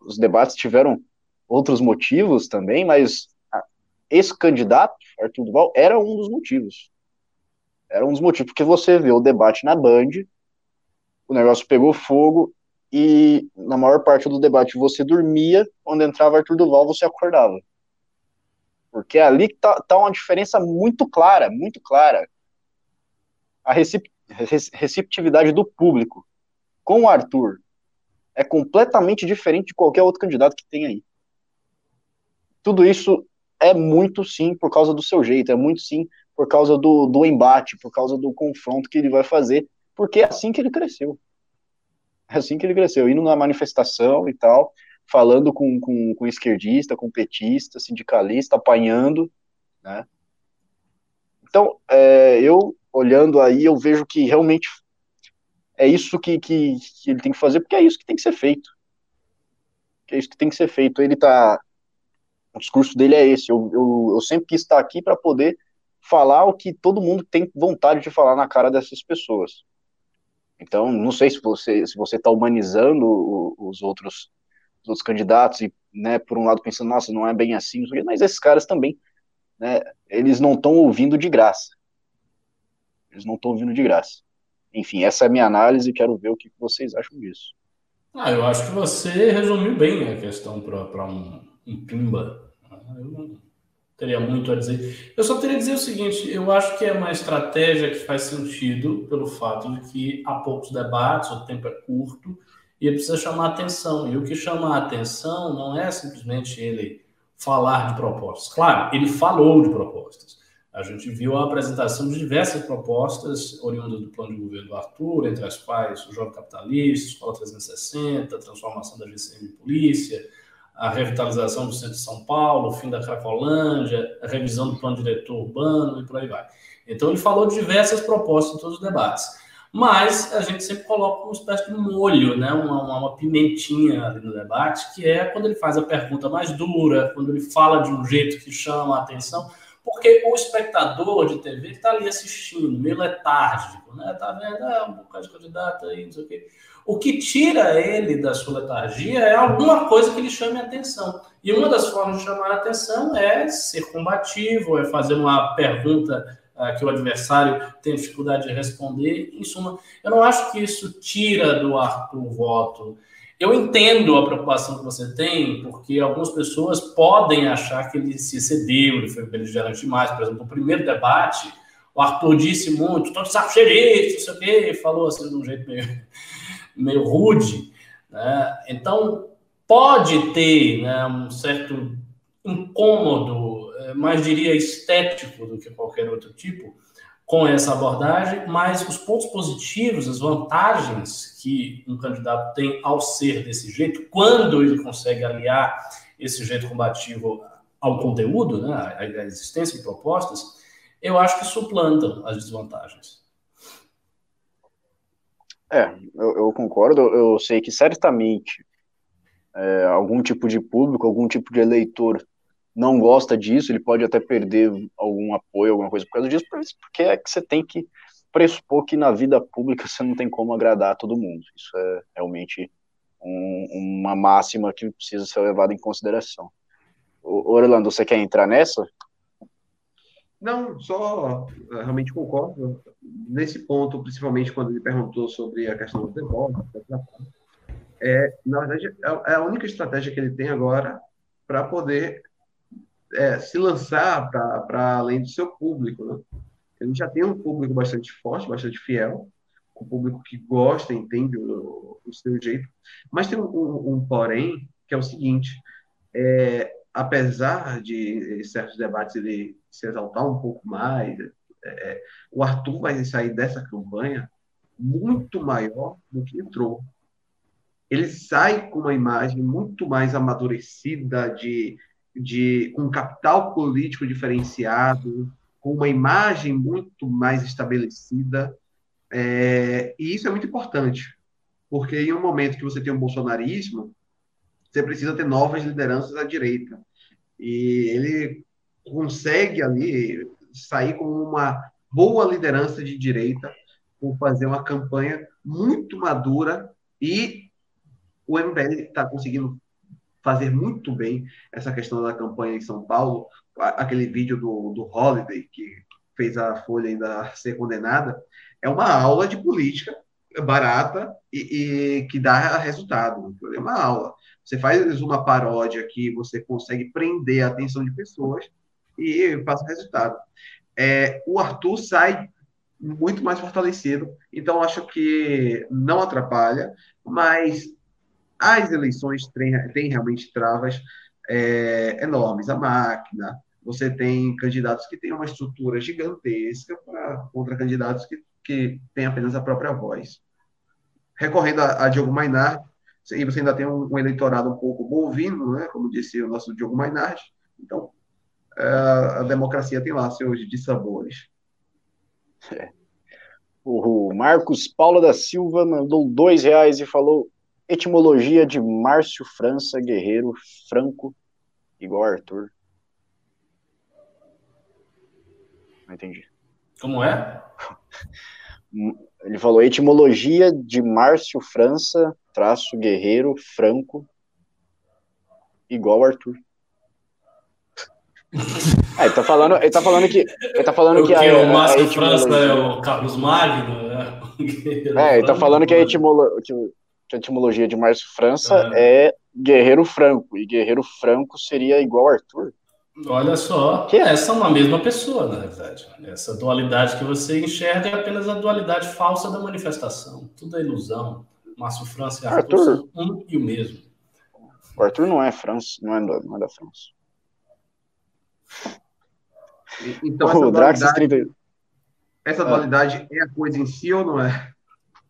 os debates tiveram outros motivos também, mas esse candidato, Arthur Duval, era um dos motivos. Era um dos motivos, porque você vê o debate na Band, o negócio pegou fogo, e na maior parte do debate você dormia, quando entrava Arthur Duval, você acordava. Porque ali está tá uma diferença muito clara, muito clara. A receptividade do público com o Arthur é completamente diferente de qualquer outro candidato que tem aí. Tudo isso é muito sim por causa do seu jeito, é muito sim por causa do, do embate, por causa do confronto que ele vai fazer, porque é assim que ele cresceu. É assim que ele cresceu, indo na manifestação e tal, falando com, com, com esquerdista, com petista, sindicalista, apanhando, né? Então, é, eu olhando aí, eu vejo que realmente é isso que, que, que, ele tem que fazer, porque é isso que tem que ser feito. É isso que tem que ser feito. Ele tá O discurso dele é esse. Eu, eu, eu sempre quis estar aqui para poder falar o que todo mundo tem vontade de falar na cara dessas pessoas. Então, não sei se você se você está humanizando os outros os outros candidatos e, né, por um lado pensando, nossa, não é bem assim, mas esses caras também, né, eles não estão ouvindo de graça. Eles não estão ouvindo de graça. Enfim, essa é a minha análise e quero ver o que vocês acham disso.
Ah, eu acho que você resumiu bem a questão para um, um pimba. Eu não teria muito a dizer. Eu só teria a dizer o seguinte: eu acho que é uma estratégia que faz sentido pelo fato de que há poucos debates, o tempo é curto e precisa chamar atenção. E o que chama atenção não é simplesmente ele falar de propostas. Claro, ele falou de propostas. A gente viu a apresentação de diversas propostas oriundas do plano de governo do Arthur, entre as quais o Jovem Capitalista, Escola 360, a transformação da GCM em polícia, a revitalização do centro de São Paulo, o fim da Cracolândia, a revisão do plano diretor urbano e por aí vai. Então, ele falou de diversas propostas em todos os debates. Mas a gente sempre coloca uma espécie de molho, né? uma, uma, uma pimentinha ali no debate, que é quando ele faz a pergunta mais dura, quando ele fala de um jeito que chama a atenção porque o espectador de TV está ali assistindo, meio letárgico, né? Tá vendo, ah, um bocado de candidato aí, não sei o quê. O que tira ele da sua letargia é alguma coisa que lhe chame a atenção. E uma das formas de chamar a atenção é ser combativo, é fazer uma pergunta que o adversário tem dificuldade de responder. Em suma, eu não acho que isso tira do Arthur o voto. Eu entendo a preocupação que você tem, porque algumas pessoas podem achar que ele se excedeu, ele foi beligerante demais. Por exemplo, no primeiro debate, o Arthur disse muito, de saco cheio, não sei o quê, falou assim de um jeito meio, meio rude. Né? Então, pode ter né, um certo incômodo, mais diria estético do que qualquer outro tipo, com essa abordagem, mas os pontos positivos, as vantagens que um candidato tem ao ser desse jeito, quando ele consegue aliar esse jeito combativo ao conteúdo, né, à existência de propostas, eu acho que suplantam as desvantagens.
É, eu, eu concordo. Eu sei que certamente é, algum tipo de público, algum tipo de eleitor não gosta disso, ele pode até perder algum apoio, alguma coisa por causa disso, porque é que você tem que pressupor que na vida pública você não tem como agradar todo mundo. Isso é realmente um, uma máxima que precisa ser levada em consideração. O, Orlando, você quer entrar nessa?
Não, só eh, realmente concordo. Nesse ponto, principalmente quando ele perguntou sobre a questão do devolve, é, na verdade, é, é a única estratégia que ele tem agora para poder é, se lançar para além do seu público. Né? Ele já tem um público bastante forte, bastante fiel, um público que gosta, entende o, o seu jeito, mas tem um, um, um, porém, que é o seguinte, é, apesar de certos debates ele se exaltar um pouco mais, é, o Arthur vai sair dessa campanha muito maior do que entrou. Ele sai com uma imagem muito mais amadurecida de de um capital político diferenciado, com uma imagem muito mais estabelecida. É, e isso é muito importante, porque em um momento que você tem um bolsonarismo, você precisa ter novas lideranças à direita. E ele consegue ali sair com uma boa liderança de direita, por fazer uma campanha muito madura e o MBL está conseguindo fazer muito bem essa questão da campanha em São Paulo, aquele vídeo do, do Holiday, que fez a Folha ainda ser condenada, é uma aula de política barata e, e que dá resultado. É uma aula. Você faz uma paródia que você consegue prender a atenção de pessoas e passa resultado. É, o Arthur sai muito mais fortalecido, então acho que não atrapalha, mas as eleições têm, têm realmente travas é, enormes. A máquina, você tem candidatos que têm uma estrutura gigantesca pra, contra candidatos que, que têm apenas a própria voz. Recorrendo a, a Diogo Mainardi, e você ainda tem um, um, eleitorado um pouco bovino, né, como disse o nosso Diogo Mainardi, então é, a democracia tem lá seus dissabores.
É. O Marcos Paula da Silva mandou dois reais e falou: Etimologia de Márcio França Guerreiro Franco igual Arthur. Não entendi.
Como é?
Ele falou etimologia de Márcio França, traço guerreiro, Franco, igual Arthur. É, ele tá falando, ele tá falando que ele tá falando
o
que,
que
a,
o Márcio França
etimologia-
é o Carlos Magno? né?
É, ele tá falando que a, etimolo, que a etimologia de Márcio França
Ah.
é guerreiro franco, e guerreiro franco seria igual Arthur.
Olha só,
Que?
essa é uma mesma pessoa, na verdade. Essa dualidade que você enxerga é apenas a dualidade falsa da manifestação. Tudo é ilusão. Márcio França e Arthur,
Arthur.
são um e o mesmo.
O Arthur não é França, não é, da- não é da França.
Então, essa
o Drax
dualidade,
30...
essa dualidade é a coisa em si ou não é?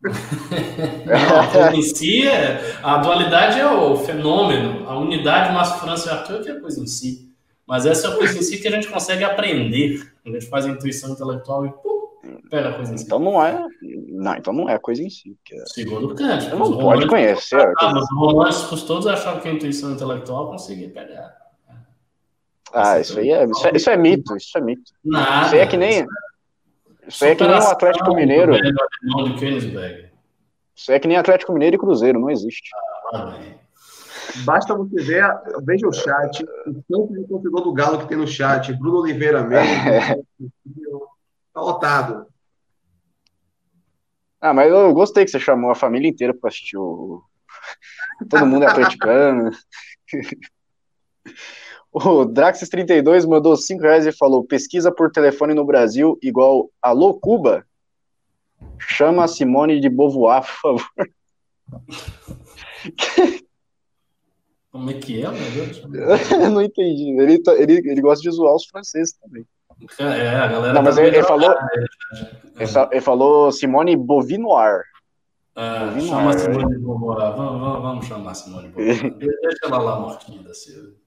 Não, a coisa em si, é, a dualidade é o fenômeno, a unidade Márcio França e Arthur que é a coisa em si. Mas essa é a coisa em si que a gente consegue aprender. A gente faz a intuição intelectual e pum, pega a coisa em si.
Então não é. Não, então não é a coisa em si. porque
Segundo Kant.
Não pode conhecer.
Ah, mas os românticos todos achavam que a intuição intelectual conseguia pegar.
Ah, isso aí é, isso é, isso é mito, isso é mito.
Nada.
Isso aí é que nem. Isso aí é que nem o Atlético Mineiro. Isso aí é que nem Atlético Mineiro e Cruzeiro, não existe.
Ah.
Basta você ver, veja o chat, o tanto de torcedor do Galo que tem no chat, Bruno Oliveira mesmo, tá lotado.
Ah, mas eu gostei que você chamou a família inteira para assistir o. Todo mundo é atleticano. O Draxis32 mandou 5 reais e falou: pesquisa por telefone no Brasil igual Alô Cuba. Chama a Simone de Beauvoir, por favor.
Como é que é, meu Deus?
Eu não entendi. Ele, tá- ele, ele gosta de zoar os franceses também.
É, a galera.
Não, mas
tá
ele, ele falou,
drogada,
ele, fa- ele falou Simone Bovinoir.
Ah,
Bovinoir,
chama a
é.
Simone de Beauvoir. Vamos, vamos, vamos chamar a Simone de Beauvoir. Deixa ela lá mortinha da Silva.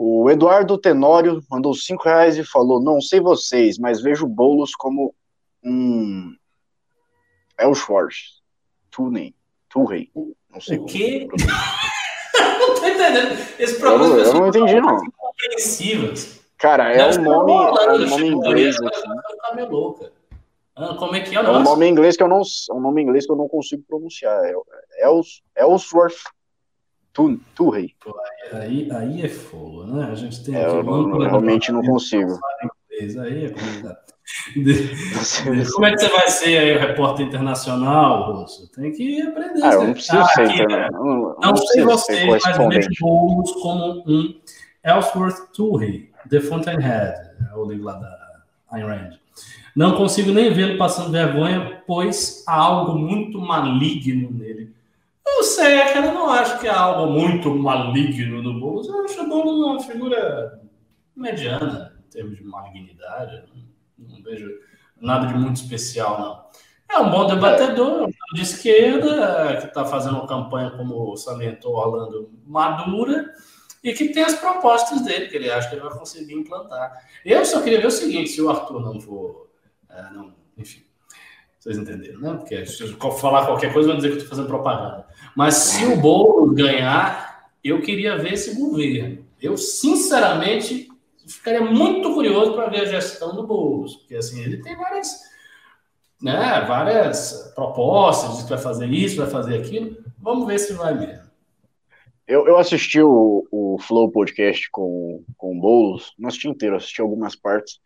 O Eduardo Tenório mandou 5 reais e falou: Não sei vocês, mas vejo bolos como um Elschwarz, Tunen, Turrey. Não sei
O quê? não tô entendendo. Esse
Eu,
programa
não- eu não entendi, não.
compreensivas.
Cara, é um nome, é um nome inglês
meio louca. Ah, como é que é o
É um nome inglês que eu não, é um nome inglês que eu não consigo pronunciar. É Els, Ellsworth Tu- Turrey.
Aí, aí é fogo, né? A gente tem
É,
aqui
eu, não- realmente não consigo.
Aí é complicado. Como é que você vai ser aí o repórter internacional, Russo? Tem que aprender.
Ah, eu não preciso ser,
aqui, né?
não,
Não
não
sei vocês, mas
correspondente.
bolos como um Ellsworth Turrey, The Fountainhead, é o livro lá da Ayn Rand. Não consigo nem vê-lo passando vergonha, pois há algo muito maligno nele. Eu sei, é que eu não acho que há algo muito maligno no Boulos. Eu acho o Boulos uma figura mediana em termos de malignidade. Não, não vejo nada de muito especial, não. É um bom debatedor, cara de esquerda, que está fazendo uma campanha, como salientou Orlando, madura, e que tem as propostas dele, que ele acha que ele vai conseguir implantar. Eu só queria ver o seguinte, se o Arthur não for... é, não, enfim, vocês entenderam, né? Porque se eu falar qualquer coisa, vão dizer que eu estou fazendo propaganda. Mas se o Boulos ganhar, eu queria ver esse governo. Eu, sinceramente, ficaria muito curioso para ver a gestão do Boulos, porque assim, ele tem várias, né, várias propostas, diz que vai fazer isso, vai fazer aquilo. Vamos ver se vai mesmo.
Eu, eu assisti o, o Flow Podcast com, com o Boulos, não assisti inteiro, assisti algumas partes,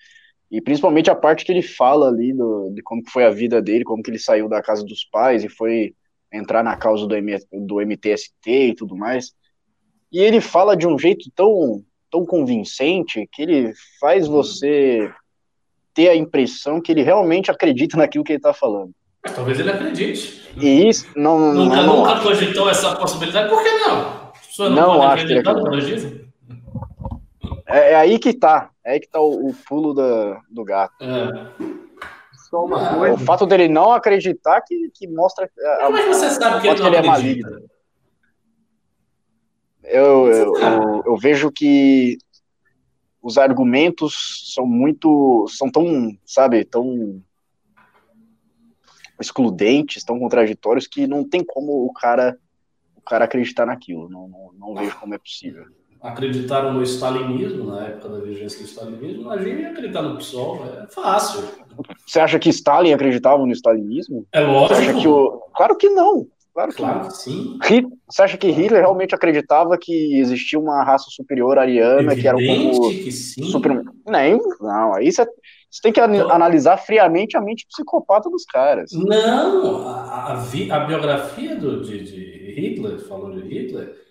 e principalmente a parte que ele fala ali do, de como foi a vida dele, como que ele saiu da casa dos pais e foi entrar na causa do, M, do MTST e tudo mais. E ele fala de um jeito tão, tão convincente que ele faz você ter a impressão que ele realmente acredita naquilo que ele está falando.
Mas talvez ele acredite.
E isso não,
Nunca,
não, não
nunca cogitou essa possibilidade. Por que não? Não,
Não acho que ele acredita. É, é aí que tá. É aí que tá o, o pulo da, do gato.
É.
Só uma
Ah,
O
coisa,
fato dele não acreditar que, que mostra a,
Como é que você sabe que
o
ele
que ele é maligno. Eu, eu, eu, eu vejo que os argumentos são muito, são tão, sabe, tão excludentes, tão contraditórios que não tem como o cara, o o cara acreditar naquilo. Não, não, não vejo como é possível.
Acreditaram no stalinismo, na época da vigência do stalinismo, imagine acreditar no PSOL, é fácil.
Você acha que Stalin acreditava no stalinismo?
É lógico.
Que o... Claro que não. Claro que,
claro que sim.
Você acha que Hitler realmente acreditava que existia uma raça superior ariana,
Evidente
que era como.
que sim.
Super... Nem, não, aí você, você tem que analisar friamente a mente psicopata dos caras.
Não, a, a, a biografia do, de, de Hitler, falou de Hitler,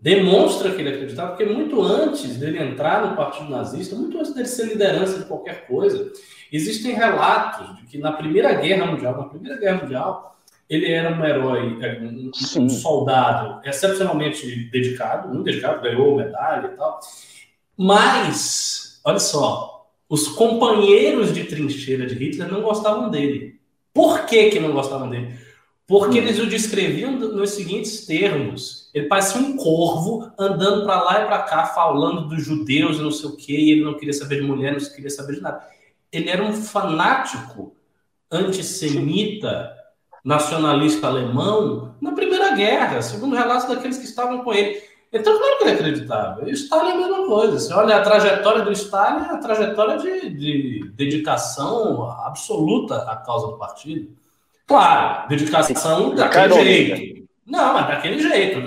demonstra que ele acreditava, porque muito antes dele entrar no Partido Nazista, muito antes dele ser liderança de qualquer coisa, existem relatos de que na Primeira Guerra Mundial, na Primeira Guerra Mundial, ele era um herói, um, um soldado excepcionalmente dedicado, muito dedicado, ganhou medalha e tal. Mas, olha só, os companheiros de trincheira de Hitler não gostavam dele. Por que, que não gostavam dele? Porque hum. eles o descreviam nos seguintes termos. Ele parecia um corvo andando para lá e para cá, falando dos judeus e não sei o quê, e ele não queria saber de mulher, não queria saber de nada. Ele era um fanático antissemita nacionalista alemão na Primeira Guerra, segundo relatos daqueles que estavam com ele. Então, claro que ele acreditava. E Stalin é a mesma coisa. Você olha a trajetória do Stalin, é a trajetória de, de dedicação absoluta à causa do partido. Claro, dedicação daquele jeito. Não, mas daquele jeito.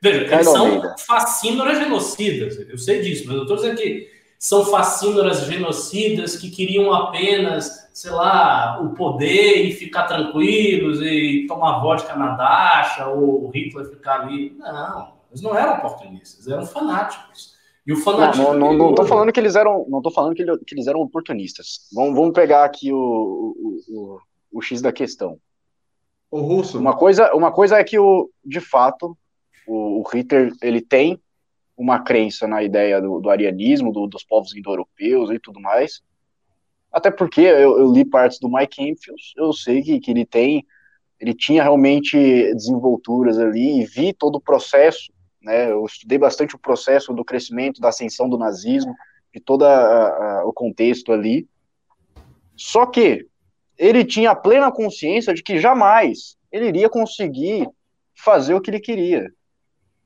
Veja, eles são fascínoras genocidas. Eu sei disso, mas eu estou dizendo que são fascínoras genocidas que queriam apenas, sei lá, o poder e ficar tranquilos e tomar vodka na dacha ou Hitler ficar ali. Não, eles não eram oportunistas, eram fanáticos. E o fanatismo.
Não, não, não, não tô falando que eles eram, não tô falando que, que eles eram oportunistas. Vamos, vamos pegar aqui o, o, o, o X da questão.
O russo.
Uma coisa, uma coisa é que o, de fato, o, o Hitler ele tem uma crença na ideia do, do arianismo, do, dos povos indo-europeus e tudo mais. Até porque eu, eu, li partes do Mike Enfield, eu sei que, que ele tem, ele tinha realmente desenvolturas ali e vi todo o processo, né? Eu estudei bastante o processo do crescimento, da ascensão do nazismo, de todo o contexto ali. Só que ele tinha plena consciência de que jamais ele iria conseguir fazer o que ele queria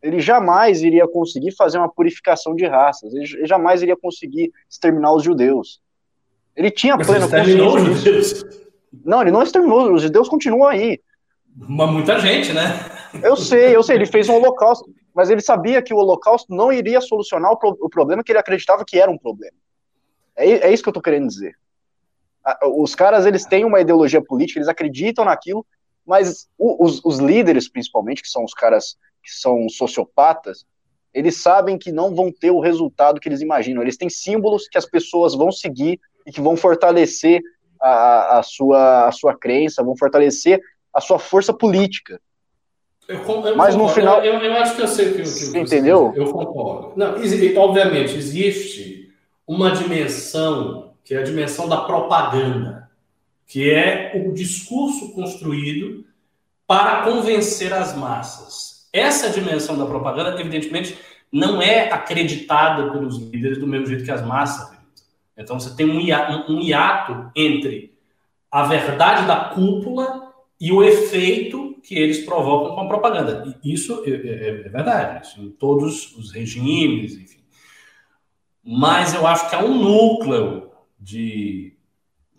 ele jamais iria conseguir fazer uma purificação de raças, ele jamais iria conseguir exterminar os judeus. Ele tinha Mas plena consciência. Os judeus. Não, ele não exterminou, os judeus continuam aí.
Mas muita gente, né?
Eu sei, eu sei, ele fez um holocausto, mas ele sabia que o holocausto não iria solucionar o, pro, o problema que ele acreditava que era um problema. É, é isso que eu tô querendo dizer. Os caras, eles têm uma ideologia política, eles acreditam naquilo, mas os, os líderes, principalmente, que são os caras que são sociopatas, eles sabem que não vão ter o resultado que eles imaginam. Eles têm símbolos que as pessoas vão seguir e que vão fortalecer a, a, sua, a sua crença, vão fortalecer a sua força política.
Eu, eu Mas no final. Eu, eu, acho que eu sei o que, que
você entendeu?
Eu concordo. Não, obviamente, existe uma dimensão que é a dimensão da propaganda, que é o discurso construído para convencer as massas. Essa dimensão da propaganda, evidentemente, não é acreditada pelos líderes do mesmo jeito que as massas. Então, você tem um hiato, entre a verdade da cúpula e o efeito que eles provocam com a propaganda. E isso é, é, é verdade, isso em todos os regimes, enfim. Mas eu acho que há um núcleo de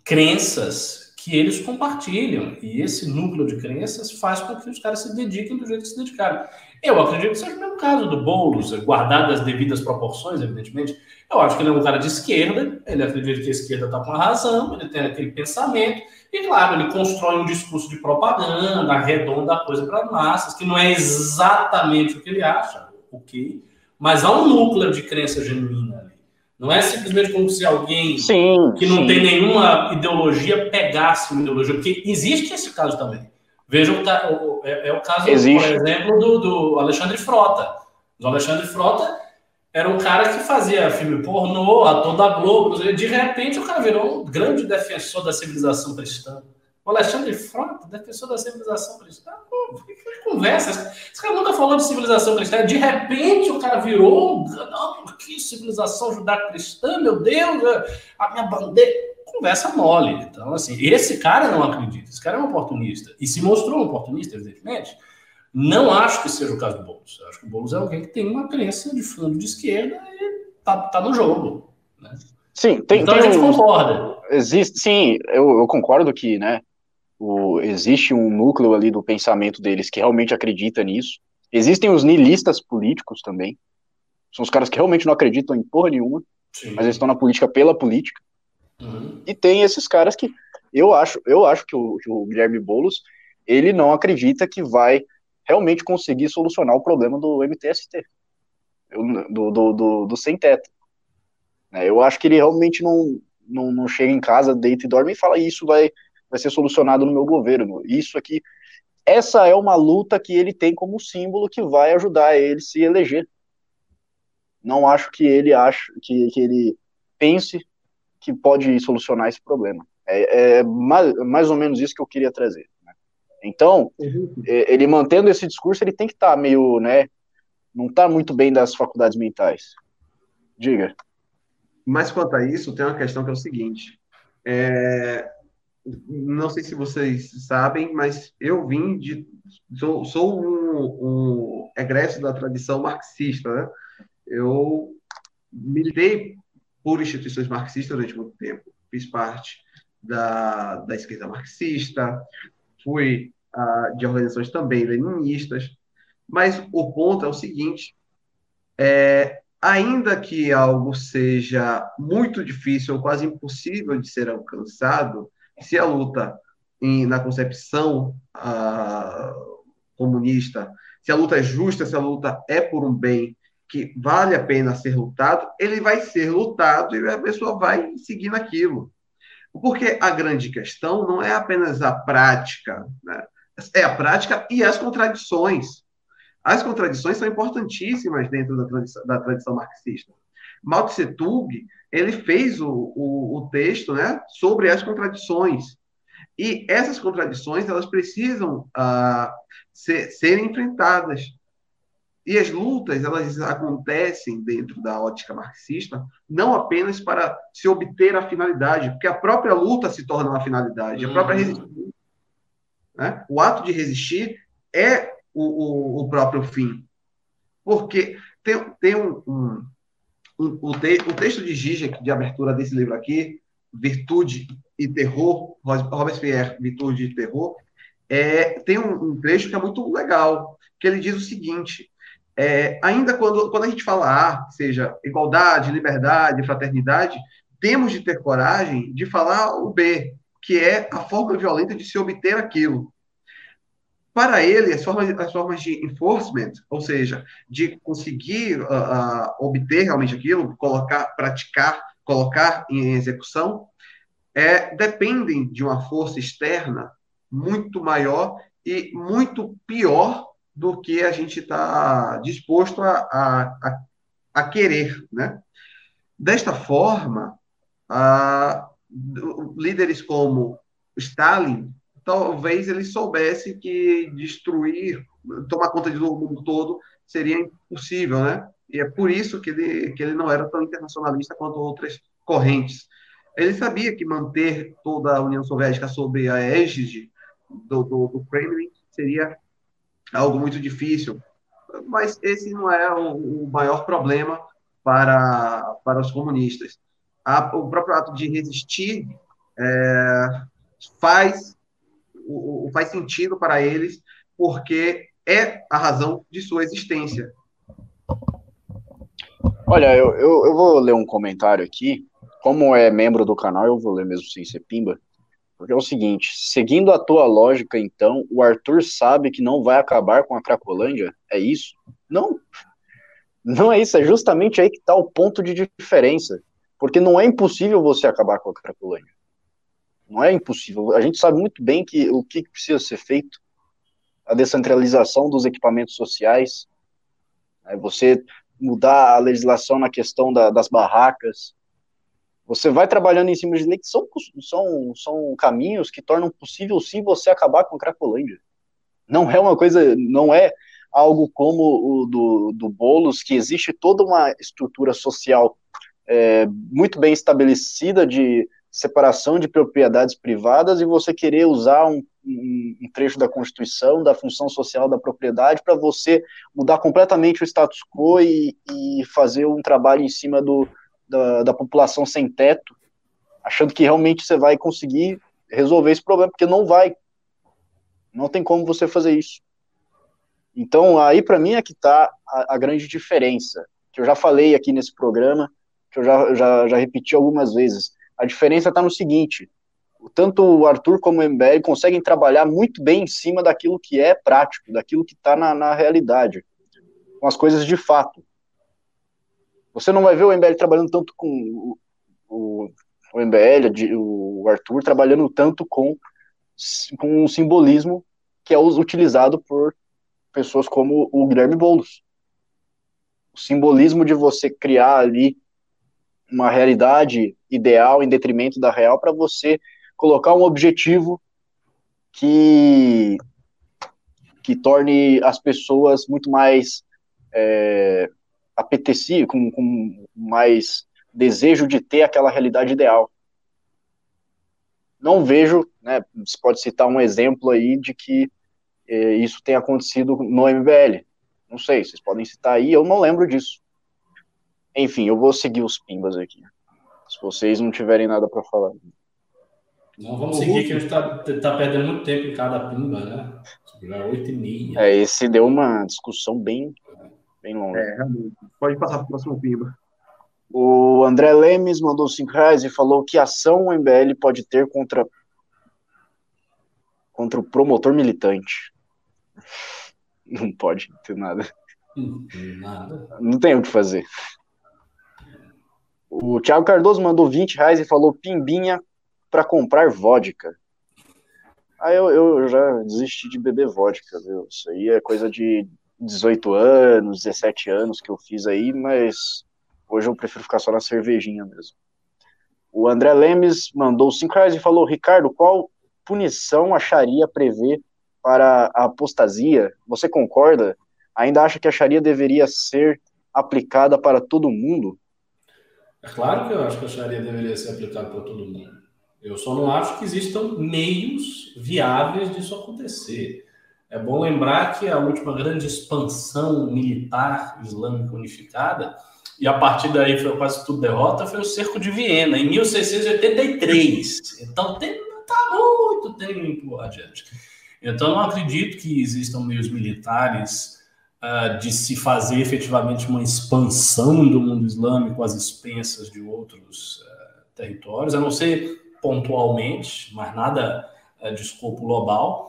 crenças que eles compartilham. E esse núcleo de crenças faz com que os caras se dediquem do jeito que se dedicaram. Eu acredito que seja o mesmo caso do Boulos, guardado as devidas proporções, evidentemente. Eu acho que ele é um cara de esquerda, ele acredita que a esquerda está com a razão, ele tem aquele pensamento, e claro, ele constrói um discurso de propaganda, arredonda a coisa para as massas, que não é exatamente o que ele acha, o que, mas há um núcleo de crença genuína. Não é simplesmente como se alguém
sim,
que não
sim.
tem nenhuma ideologia pegasse uma ideologia, porque existe esse caso também. Veja o, é, é o caso, existe. por exemplo, do, do Alexandre Frota. O Alexandre Frota era um cara que fazia filme pornô, ator da Globo, de repente o cara virou um grande defensor da civilização cristã. O Alexandre Frota, defensor da civilização cristã, pô, que, que conversa? Esse cara nunca falou de civilização cristã. De repente o cara virou, não, que civilização judaico-cristã, meu Deus, a minha bandeira. Conversa mole. Então, assim, esse cara não acredita, esse cara é um oportunista. E se mostrou um oportunista, evidentemente, Não acho que seja o caso do Boulos. Acho que o Boulos é alguém que tem uma crença de fundo de esquerda e tá, tá no jogo. Né?
Sim, tem,
então
tem
a gente um, concorda.
Existe, sim, eu, eu concordo que, né, o, existe um núcleo ali do pensamento deles que realmente acredita nisso. Existem os niilistas políticos também. São os caras que realmente não acreditam em porra nenhuma, sim. mas eles estão na política pela política. Uhum. E tem esses caras que eu acho, eu acho que o, que o Guilherme Boulos ele não acredita que vai realmente conseguir solucionar o problema do MTST, do, do, do, do sem teto. É, eu acho que ele realmente não, não, não chega em casa, deita e dorme e fala isso vai, vai ser solucionado no meu governo. Isso aqui, essa é uma luta que ele tem como símbolo que vai ajudar ele se eleger. Não acho que ele ache, que, que ele pense que pode solucionar esse problema. É, é mais, mais ou menos isso que eu queria trazer. Então, uhum. É, ele mantendo esse discurso, ele tem que estar tá meio, né, não está muito bem das faculdades mentais. Diga.
Mas quanto a isso, tem uma questão que é o seguinte. É, não sei se vocês sabem, mas eu vim de. Sou, sou um, um egresso da tradição marxista. Né? Eu militei por instituições marxistas durante muito tempo. Fiz parte da, da esquerda marxista, fui uh, de organizações também leninistas, mas o ponto é o seguinte: é, ainda que algo seja muito difícil ou quase impossível de ser alcançado, se a luta em, na concepção comunista, se a luta é justa, se a luta é por um bem que vale a pena ser lutado, ele vai ser lutado e a pessoa vai seguir naquilo. Porque a grande questão não é apenas a prática, né? é a prática e as contradições. As contradições são importantíssimas dentro da tradição, da tradição marxista. Mao Tse Tung ele fez o, o, o, texto né, sobre as contradições. E essas contradições elas precisam uh, ser, serem enfrentadas. E as lutas, elas acontecem dentro da ótica marxista, não apenas para se obter a finalidade, porque a própria luta se torna uma finalidade, a própria uhum. resistência. Né? O ato de resistir é o, o, o próprio fim. Porque tem, tem um, um o, te, o, texto de Zizek, de abertura desse livro aqui, Virtude e Terror, Robespierre, Virtude e Terror, é, tem um, um trecho que é muito legal, que ele diz o seguinte, é, ainda quando, quando a gente fala A, seja igualdade, liberdade, fraternidade, temos de ter coragem de falar o B, que é a forma violenta de se obter aquilo. Para ele, as formas, as formas de enforcement, ou seja, de conseguir uh, uh, obter realmente aquilo, colocar, praticar, colocar em execução, é, dependem de uma força externa muito maior e muito pior do que a gente está disposto a, a, a, querer. Né? Desta forma, a, líderes como Stalin, talvez ele soubesse que destruir, tomar conta de todo o mundo todo seria impossível, né? E é por isso que ele, que ele não era tão internacionalista quanto outras correntes. Ele sabia que manter toda a União Soviética sob a égide do, do, do Kremlin seria algo muito difícil. Mas esse não é o, o maior problema para, para os comunistas. A, o próprio ato de resistir é, faz, o, o, faz sentido para eles, porque é a razão de sua existência.
Olha, eu, eu, eu vou ler um comentário aqui. Como é membro do canal, eu vou ler mesmo sem ser pimba. Porque é o seguinte, seguindo a tua lógica, então, o Arthur sabe que não vai acabar com a Cracolândia? É isso? Não. Não é isso, é justamente aí que está o ponto de diferença. Porque não é impossível você acabar com a Cracolândia. Não é impossível. A gente sabe muito bem que o que precisa ser feito, a descentralização dos equipamentos sociais, é você mudar a legislação na questão da, das barracas, você vai trabalhando em cima de lei são, são, são caminhos que tornam possível sim você acabar com a Cracolândia. Não é uma coisa, não é algo como o do, do Boulos, que existe toda uma estrutura social é, muito bem estabelecida de separação de propriedades privadas e você querer usar um, um, um trecho da Constituição, da função social da propriedade, para você mudar completamente o status quo e, e fazer um trabalho em cima do, da, da população sem teto, achando que realmente você vai conseguir resolver esse problema, porque não vai. Não tem como você fazer isso. Então, aí para mim é que está a, a, grande diferença, que eu já falei aqui nesse programa, que eu já, já, já repeti algumas vezes. A diferença está no seguinte: tanto o Arthur como o MBL conseguem trabalhar muito bem em cima daquilo que é prático, daquilo que está na, na realidade, com as coisas de fato. Você não vai ver o MBL trabalhando tanto com o, o, o MBL, o Arthur trabalhando tanto com, com um simbolismo que é utilizado por pessoas como o Guilherme Boulos. O simbolismo de você criar ali uma realidade ideal em detrimento da real para você colocar um objetivo que que torne as pessoas muito mais é, apetecia, com, com mais desejo de ter aquela realidade ideal. Não vejo, né, você pode citar um exemplo aí de que é, isso tenha acontecido no MBL. Não sei, vocês podem citar aí, eu não lembro disso. Enfim, eu vou seguir os pimbas aqui. Se vocês não tiverem nada para falar.
Não, vamos seguir que a gente está tá perdendo muito tempo em cada pimba, né? É 8 e meia.
É, esse deu uma discussão bem Bem longe. É,
Pode passar para o próximo Pimba.
O André Lemes mandou 5 reais e falou que ação o MBL pode ter contra, contra o promotor militante. Não pode ter nada.
Nada.
Não tem o que fazer. O Thiago Cardoso mandou 20 reais e falou pimbinha para comprar vodka. Aí eu, eu já desisti de beber vodka, viu? Isso aí é coisa de 18 anos, 17 anos que eu fiz aí, mas hoje eu prefiro ficar só na cervejinha mesmo. O André Lemes mandou 5 reais e falou: Ricardo, qual punição a Sharia prevê para a apostasia? Você concorda? Ainda acha que a deveria ser aplicada para todo mundo?
É claro que eu acho que a Sharia deveria ser aplicada para todo mundo. Eu só não acho que existam meios viáveis disso acontecer. É bom lembrar que a última grande expansão militar islâmica unificada, e a partir daí foi quase tudo derrota, foi o cerco de Viena, em 1683. Então tem tá muito tempo adiante. Então não acredito que existam meios militares uh, de se fazer efetivamente uma expansão do mundo islâmico às expensas de outros uh, territórios, a não ser pontualmente, mas nada uh, de escopo global.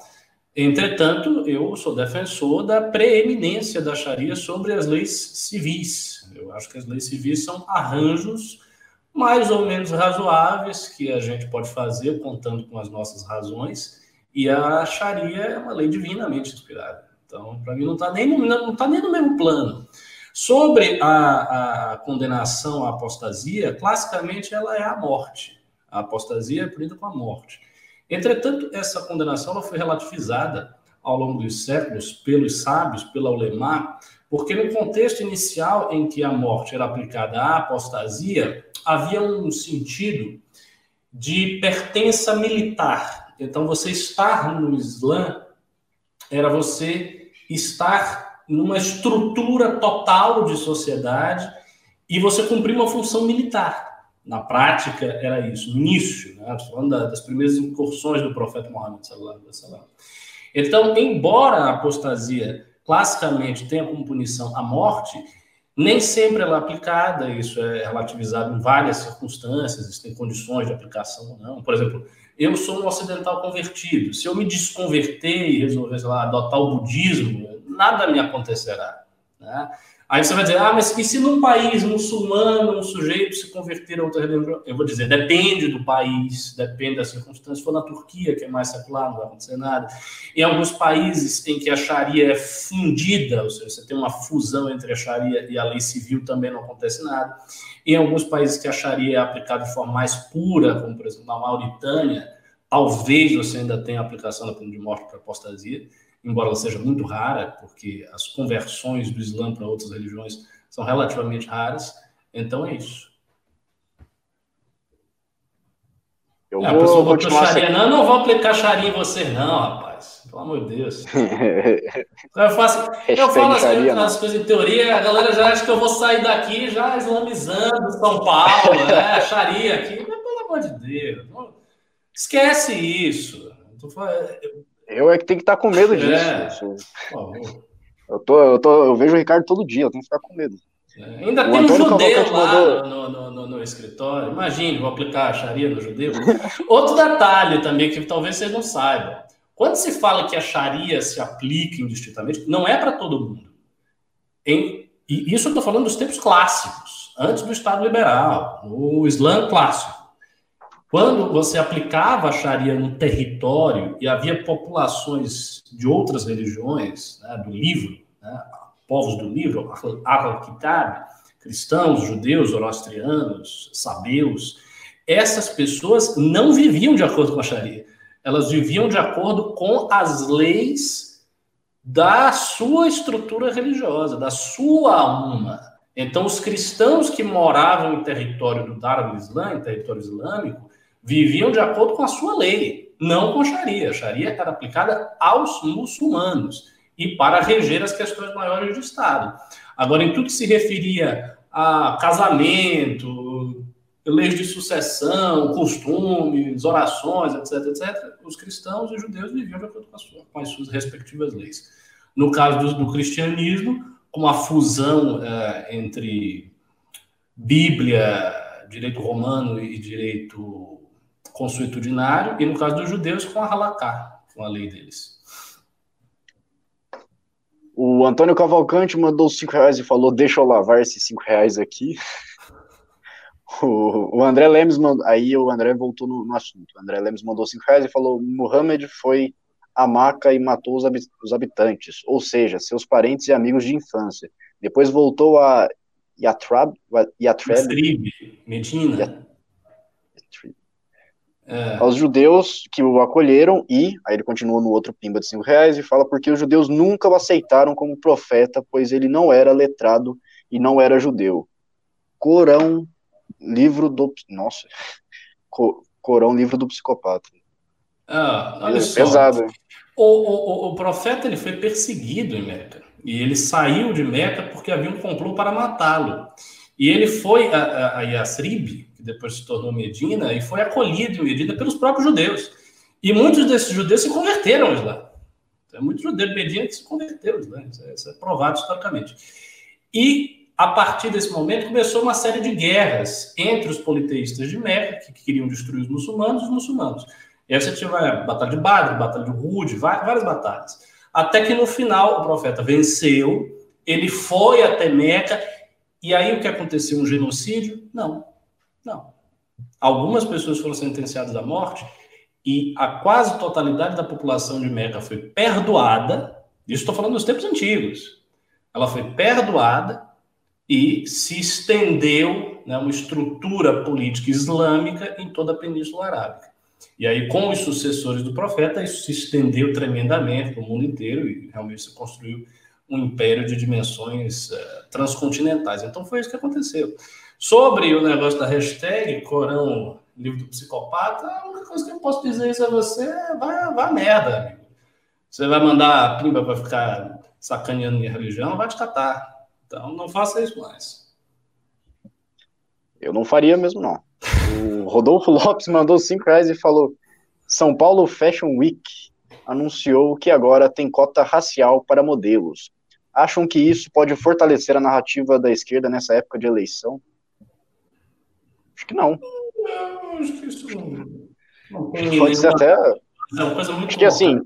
Entretanto, eu sou defensor da preeminência da Sharia sobre as leis civis. Eu acho que as leis civis são arranjos mais ou menos razoáveis que a gente pode fazer contando com as nossas razões, e a Sharia é uma lei divinamente inspirada. Então, para mim, não está nem, no, tá nem no mesmo plano. Sobre a, a condenação à apostasia, classicamente ela é a morte. A apostasia é punida com a morte. Entretanto, essa condenação ela foi relativizada ao longo dos séculos pelos sábios, pela ulema, porque no contexto inicial em que a morte era aplicada à apostasia, havia um sentido de pertença militar. Então, você estar no Islã era você estar numa estrutura total de sociedade e você cumprir uma função militar. Na prática, era isso, no início, né? falando das primeiras incursões do profeta Muhammad. Então, embora a apostasia classicamente tenha como punição a morte, nem sempre ela é aplicada, isso é relativizado em várias circunstâncias, existem condições de aplicação ou não. Por exemplo, eu sou um ocidental convertido, se eu me desconverter e resolver, lá, adotar o budismo, nada me acontecerá. Né? Aí você vai dizer, ah, mas e se num país muçulmano um sujeito se converter a outra religião? Eu vou dizer, depende do país, depende das circunstâncias. Se for na Turquia, que é mais secular, não vai acontecer nada. Em alguns países em que a Sharia é fundida, ou seja, você tem uma fusão entre a Sharia e a lei civil, também não acontece nada. Em alguns países que a Sharia é aplicada de forma mais pura, como por exemplo na Mauritânia, talvez você ainda tenha aplicação da pena de morte para apostasia embora ela seja muito rara, porque as conversões do Islã para outras religiões são relativamente raras. Então é isso. Eu é, vou a pessoa botou sharia. Não, não vou aplicar sharia em você, não, rapaz. Pelo amor de Deus. eu, faço, eu falo as, sharia, as coisas em teoria, a galera já acha que eu vou sair daqui já islamizando São Paulo, né? Sharia aqui. Mas, pelo amor de Deus. Esquece isso.
Eu é que tenho que estar com medo disso. É. Eu, tô, eu, tô, eu vejo o Ricardo todo dia, eu tenho que ficar com medo.
É, ainda o tem Antônio um judeu lá mandou... no, no, no, no, escritório. Imagine, vou aplicar a Sharia no judeu. Outro detalhe também que talvez vocês não saibam. Quando se fala que a Sharia se aplica indistintamente, não é para todo mundo. Em, e isso eu estou falando dos tempos clássicos, antes do Estado liberal, no Islã clássico. Quando você aplicava a Sharia no território e havia populações de outras religiões, né, do livro, né, povos do livro, Ahl-Kitab, cristãos, judeus, zoroastrianos, sabeus, essas pessoas não viviam de acordo com a Sharia. Elas viviam de acordo com as leis da sua estrutura religiosa, da sua alma. Então, os cristãos que moravam em território do Dar al-Islã, em território islâmico, viviam de acordo com a sua lei, não com a Sharia. A Sharia era aplicada aos muçulmanos e para reger as questões maiores do Estado. Agora, em tudo que se referia a casamento, leis de sucessão, costumes, orações, etc., etc., os cristãos e os judeus viviam de acordo com, sua, com as suas respectivas leis. No caso do, do cristianismo, com a fusão é, entre Bíblia, direito romano e direito consuetudinário, e no caso dos judeus, com a halaká, com a lei deles.
O Antônio Cavalcante mandou cinco reais e falou: Deixa eu lavar esses cinco reais aqui. O, o André Lemes mandou. Aí o André voltou no, no, assunto. O André Lemes mandou cinco reais e falou: Muhammad foi a Maca e matou os, os habitantes, ou seja, seus parentes e amigos de infância. Depois voltou a Yatrab, Yatreb,
Medina
é. aos judeus que o acolheram e, aí ele continua no outro pimba de cinco reais e fala porque os judeus nunca o aceitaram como profeta, pois ele não era letrado e não era judeu. Corão, livro do... Nossa. Corão, livro do psicopata.
Ah, olha é só. Pesado. O, o, o, profeta ele foi perseguido em Meca. E ele saiu de Meca porque havia um complô para matá-lo. E ele foi a, a, a Yasrib, que depois se tornou Medina, e foi acolhido em Medina pelos próprios judeus. E muitos desses judeus se converteram Islã. Tem muitos judeus de Medina se converteram isso é, isso é provado historicamente. E, a partir desse momento, começou uma série de guerras entre os politeístas de Meca, que queriam destruir os muçulmanos, e os muçulmanos. E aí você tinha a Batalha de Badr, Batalha de Uhud, várias batalhas. Até que no final o profeta venceu, ele foi até Meca, e aí o que aconteceu? Um genocídio? Não. Não. Algumas pessoas foram sentenciadas à morte e a quase totalidade da população de Meca foi perdoada. Isso estou falando dos tempos antigos. Ela foi perdoada e se estendeu né, uma estrutura política islâmica em toda a Península Arábica. E aí, com os sucessores do profeta, isso se estendeu tremendamente para o mundo inteiro e realmente se construiu um império de dimensões uh, transcontinentais. Então, foi isso que aconteceu. Sobre o negócio da hashtag Corão Livro do Psicopata, a única coisa que eu posso dizer isso a você é vá, vá merda, amigo. Você vai mandar a pimba para ficar sacaneando minha religião, vai te catar. Então não faça isso mais.
Eu não faria mesmo, não. O Rodolfo Lopes mandou 5 reais e falou: São Paulo Fashion Week anunciou que agora tem cota racial para modelos. Acham que isso pode fortalecer a narrativa da esquerda nessa época de eleição? Acho que não.
não acho que isso não,
Pode ser até.
É uma coisa muito
acho que assim.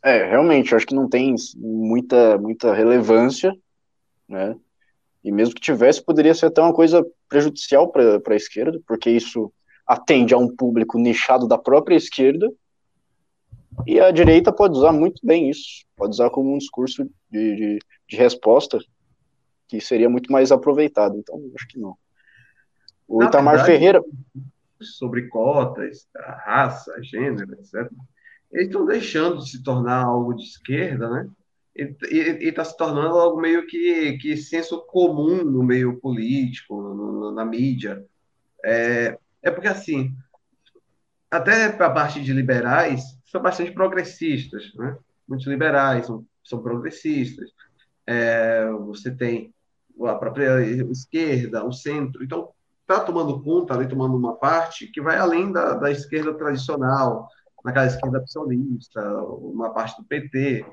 É, realmente, acho que não tem muita, muita relevância, né? E mesmo que tivesse, poderia ser até uma coisa prejudicial para a esquerda, porque isso atende a um público nichado da própria esquerda, e a direita pode usar muito bem isso, pode usar como um discurso de, de, de resposta que seria muito mais aproveitado. Então, acho que não. O Na Itamar verdade, Ferreira.
Sobre cotas, raça, gênero, etc. Eles estão deixando de se tornar algo de esquerda, né? E está se tornando algo meio que, que senso comum no meio político, no, na mídia. É, é porque, assim, até para a parte de liberais, são bastante progressistas, né? Muitos liberais são, são progressistas. É, você tem a própria esquerda, o centro. Então, está tomando conta, ali, tomando uma parte que vai além da, da esquerda tradicional, naquela esquerda absolutista, uma parte do PT.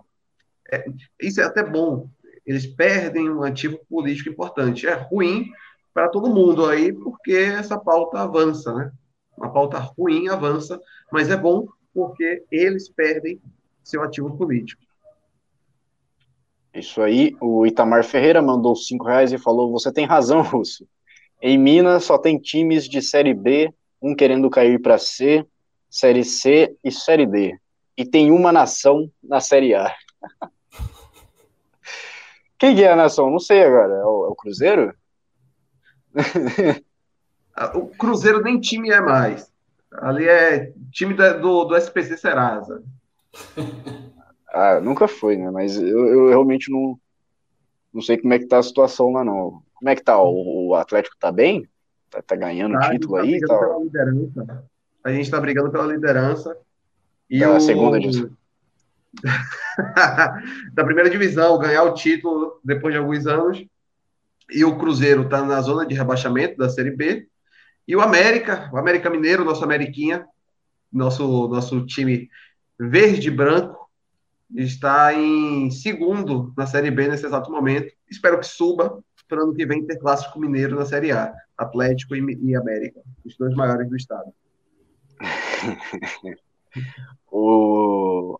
É, isso é até bom. Eles perdem um ativo político importante. É ruim para todo mundo aí, porque essa pauta avança, né? Uma pauta ruim avança, mas é bom porque eles perdem seu ativo político.
Isso aí, o Itamar Ferreira mandou cinco reais e falou: Você tem razão, Russo. Em Minas só tem times de Série B, um querendo cair para C, Série C e Série D. E tem uma nação na Série A. Quem que é a nação? Não sei agora. É o, é o Cruzeiro?
Ah, o Cruzeiro nem time é mais. Ali é time do, do SPC Serasa.
Ah, nunca foi, né? Mas eu, eu, realmente não, não sei como é que tá a situação lá, não. Como é que tá? O, o Atlético tá bem? Tá, tá ganhando tá, título tá aí? Tá...
A gente tá brigando pela liderança.
E da o... segunda divisão.
da primeira divisão, ganhar o título depois de alguns anos. E o Cruzeiro está na zona de rebaixamento da Série B. E o América, o América Mineiro, nosso Ameriquinha, nosso, nosso time verde e branco, está em segundo na Série B nesse exato momento. Espero que suba para ano que vem ter Clássico Mineiro na Série A, Atlético e, e América, os dois maiores do estado.
o,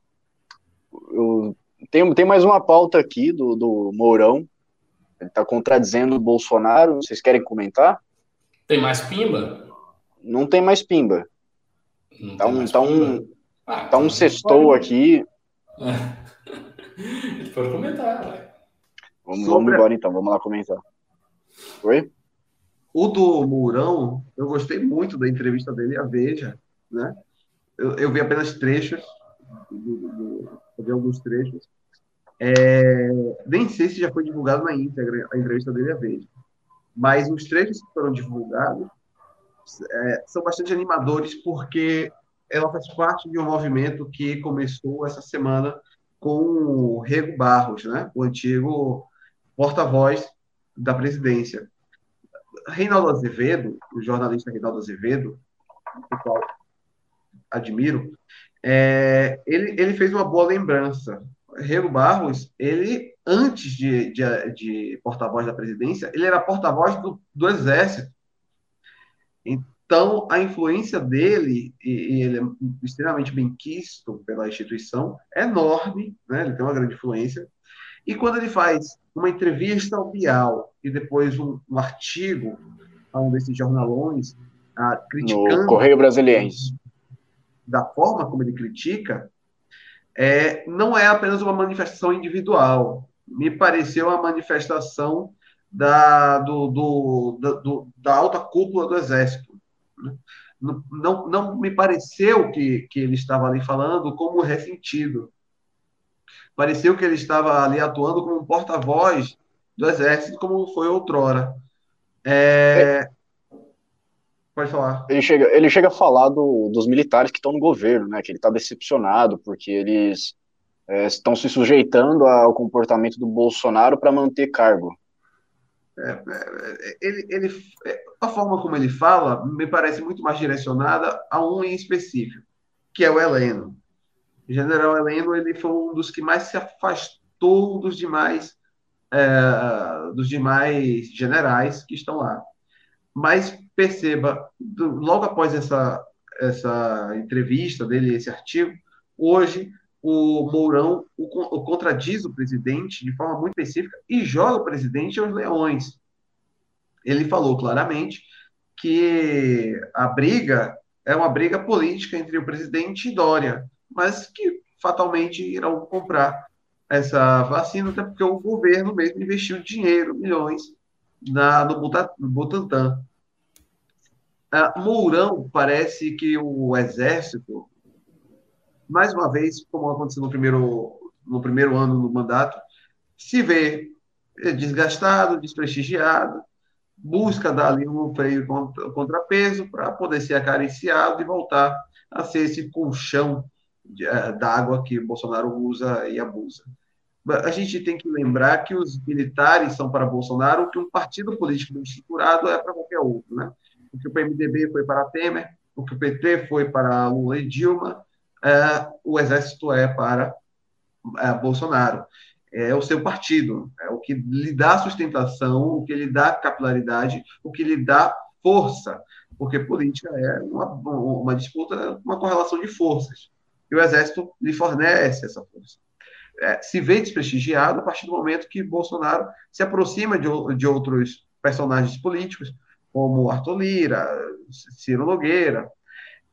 o, tem, tem mais uma pauta aqui do, do Mourão. Ele está contradizendo o Bolsonaro. Vocês querem comentar?
Tem mais pimba?
Não tem mais pimba. Não tá, um, tá, um, ah, tá um sextou aqui.
Pode comentar, vai.
Vamos, vamos embora então, vamos lá comentar. Oi?
O do Mourão, eu gostei muito da entrevista dele à Veja, né? Eu, eu vi apenas trechos, eu vi alguns trechos. É, nem sei se já foi divulgado na íntegra a entrevista dele à Veja, mas os trechos que foram divulgados é, são bastante animadores porque ela faz parte de um movimento que começou essa semana com o Rego Barros, né? o antigo porta-voz da presidência. Reinaldo Azevedo, o jornalista Reinaldo Azevedo, o qual admiro, é, ele, ele fez uma boa lembrança. Rego Barros, ele, antes de, de, de porta-voz da presidência, ele era porta-voz do, do Exército. Então, a influência dele, e, ele é extremamente bem quisto pela instituição, é enorme, né? ele tem uma grande influência. E quando ele faz uma entrevista ao Bial e depois um, um artigo a um desses jornalões ah, criticando...
No Correio Brasiliense.
Da forma como ele critica, é, não é apenas uma manifestação individual. Me pareceu uma manifestação da, do, do, da, do, da alta cúpula do Exército. Não, não, não me pareceu que, que ele estava ali falando como ressentido pareceu que ele estava ali atuando como um porta-voz do Exército, como foi outrora. É... Pode falar.
Ele chega, ele chega a falar do, dos militares que estão no governo, né? Que ele está decepcionado porque eles é, estão se sujeitando ao comportamento do Bolsonaro para manter cargo.
É, é, ele, ele, é, a forma como ele fala me parece muito mais direcionada a um em específico, que é o Heleno. General Heleno ele foi um dos que mais se afastou dos demais é, dos demais generais que estão lá. Mas perceba, do, logo após essa, essa entrevista dele, esse artigo, hoje o Mourão o, o contradiz o presidente de forma muito específica e joga o presidente aos leões. Ele falou claramente que a briga é uma briga política entre o presidente e Dória mas que fatalmente irão comprar essa vacina, até porque o governo mesmo investiu dinheiro, milhões, na, no Butantan. Uh, Mourão parece que o exército, mais uma vez, como aconteceu no primeiro, no primeiro ano do mandato, se vê desgastado, desprestigiado, busca dar ali um freio contra, contrapeso para poder ser acariciado e voltar a ser esse colchão eh, d'água que Bolsonaro usa e abusa. A gente tem que lembrar que os militares são para Bolsonaro o que um partido político estruturado é para qualquer outro, né? O que o PMDB foi para Temer, o que o PT foi para Lula e Dilma, é, o Exército é para é, Bolsonaro. É o seu partido, é o que lhe dá sustentação, o que lhe dá capilaridade, o que lhe dá força, porque política é uma, uma disputa, uma correlação de forças. E o Exército lhe fornece essa força. É, se vê desprestigiado a partir do momento que Bolsonaro se aproxima de, de outros personagens políticos, como Arthur Lira, Ciro Nogueira,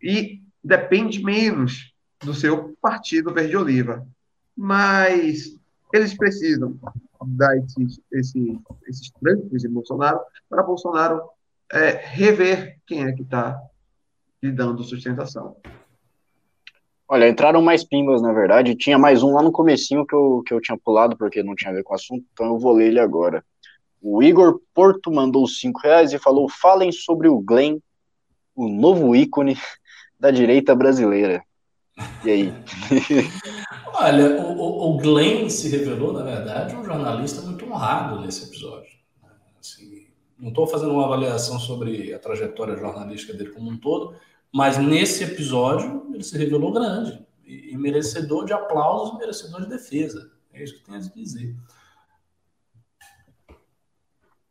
e depende menos do seu partido verde-oliva. Mas eles precisam dar esses, esses, esses trânsito em Bolsonaro para Bolsonaro é, rever quem é que está lhe dando sustentação.
Olha, entraram mais pimbas, na verdade. Tinha mais um lá no comecinho que eu, que eu tinha pulado, porque não tinha a ver com o assunto, então eu vou ler ele agora. O Igor Porto mandou cinco reais e falou: falem sobre o Glenn, o novo ícone da direita brasileira. E aí?
Olha, o, o Glenn se revelou, na verdade, um jornalista muito honrado nesse episódio. Assim, não estou fazendo uma avaliação sobre a trajetória jornalística dele como um todo, mas nesse episódio ele se revelou grande e, merecedor de aplausos e merecedor de defesa. É isso que tem a dizer.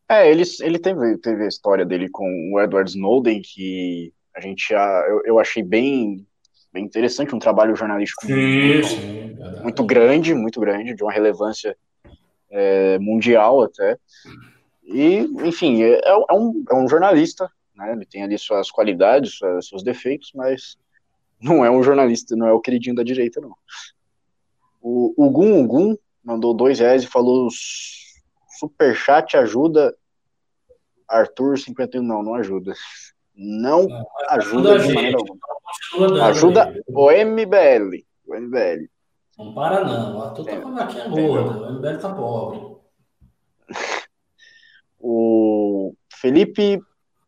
É, ele, ele teve, teve a história dele com o Edward Snowden, que a gente já, eu, eu achei bem, bem interessante, um trabalho jornalístico muito,
sim,
muito, grande, muito grande, de uma relevância é, mundial até. E, enfim, é, é, um, é um jornalista, né? Ele tem ali suas qualidades, seus defeitos, mas não é um jornalista, não é o queridinho da direita, não. O, Gum Gum mandou dois reais e falou superchat ajuda Arthur 51, não, não ajuda. Não, não ajuda, ajuda de maneira alguma. Ajuda o MBL. O MBL.
Não para não, o Arthur tá com a vaquinha gorda, o MBL tá pobre.
o Felipe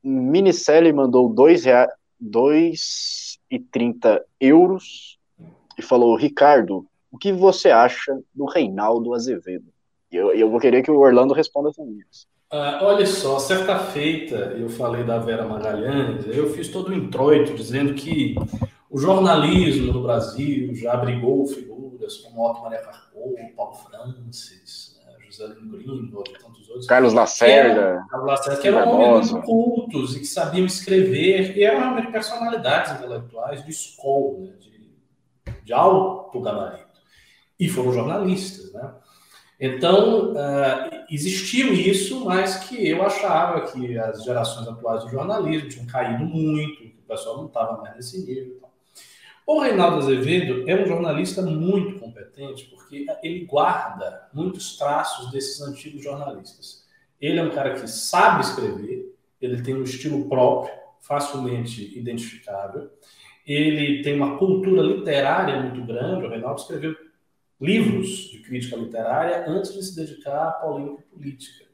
Minicelli mandou dois, rea... dois e trinta euros e falou, Ricardo, o que você acha do Reinaldo Azevedo? E eu, eu vou querer que o Orlando responda também.
Uh, olha só, certa feita eu falei da Vera Magalhães, eu fiz todo o introito dizendo que o jornalismo no Brasil já abrigou figuras como Otto Maria Carpo, Paulo Francis, Greenwald e tantos outros.
Carlos Lacerda.
Carlos Lacerda, que eram homens muito cultos e que sabiam escrever, e eram realmente personalidades intelectuais de escola, né, de, de alto gabarito. E foram jornalistas, né? Então, uh, existiu isso, mas que eu achava que as gerações atuais do jornalismo tinham caído muito, que o pessoal não estava mais nesse nível. O Reinaldo Azevedo é um jornalista muito competente, porque ele guarda muitos traços desses antigos jornalistas. Ele é um cara que sabe escrever, ele tem um estilo próprio, facilmente identificável, ele tem uma cultura literária muito grande. O Reinaldo escreveu livros de crítica literária antes de se dedicar à política política.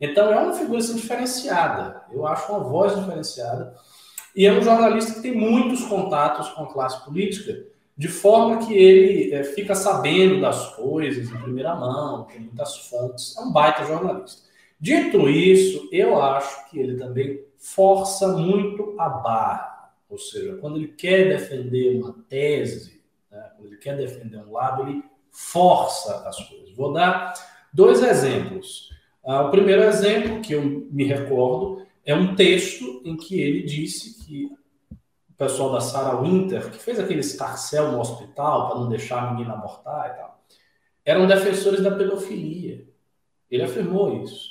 Então é uma figura assim, diferenciada. Eu acho uma voz diferenciada. E é um jornalista que tem muitos contatos com a classe política, de forma que ele é, fica sabendo das coisas em primeira mão, tem muitas fontes. É um baita jornalista. Dito isso, eu acho que ele também força muito a barra. Ou seja, quando ele quer defender uma tese, né, quando ele quer defender um lado, ele força as coisas. Vou dar dois exemplos. Ah, o primeiro exemplo que eu me recordo é um texto em que ele disse que o pessoal da Sarah Winter, que fez aquele escarcel no hospital para não deixar a menina abortar e tal, eram defensores da pedofilia. Ele afirmou isso.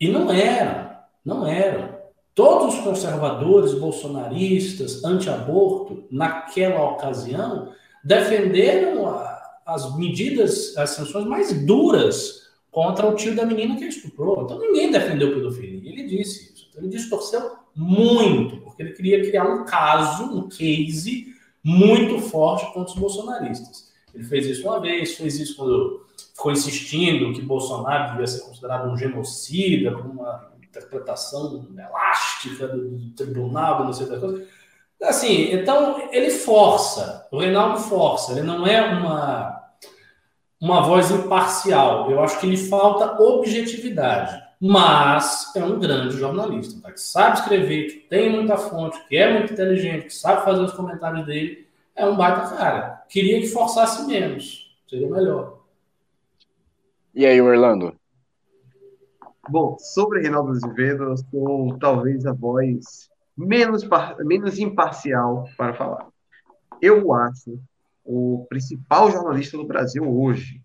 E não eram, não eram. Todos os conservadores bolsonaristas anti-aborto, naquela ocasião, defenderam a, as medidas, as sanções mais duras contra o tio da menina que estuprou. Então ninguém defendeu pedofilia. Ele disse. Então, ele distorceu muito, porque ele queria criar um caso, um case muito forte contra os bolsonaristas. Ele fez isso uma vez, fez isso quando ficou insistindo que Bolsonaro devia ser considerado um genocida, uma interpretação elástica do, tribunal, não sei das coisas. Assim, então ele força, o Reinaldo força, ele não é uma, uma voz imparcial. Eu acho que lhe falta objetividade. Mas é um grande jornalista, tá? que sabe escrever, que tem muita fonte, que é muito inteligente, que sabe fazer os comentários dele. É um baita cara. Queria que forçasse menos, seria melhor.
E aí, Orlando?
Bom, sobre Reinaldo Azevedo, eu sou talvez a voz menos, menos imparcial para falar. Eu acho o principal jornalista do Brasil hoje,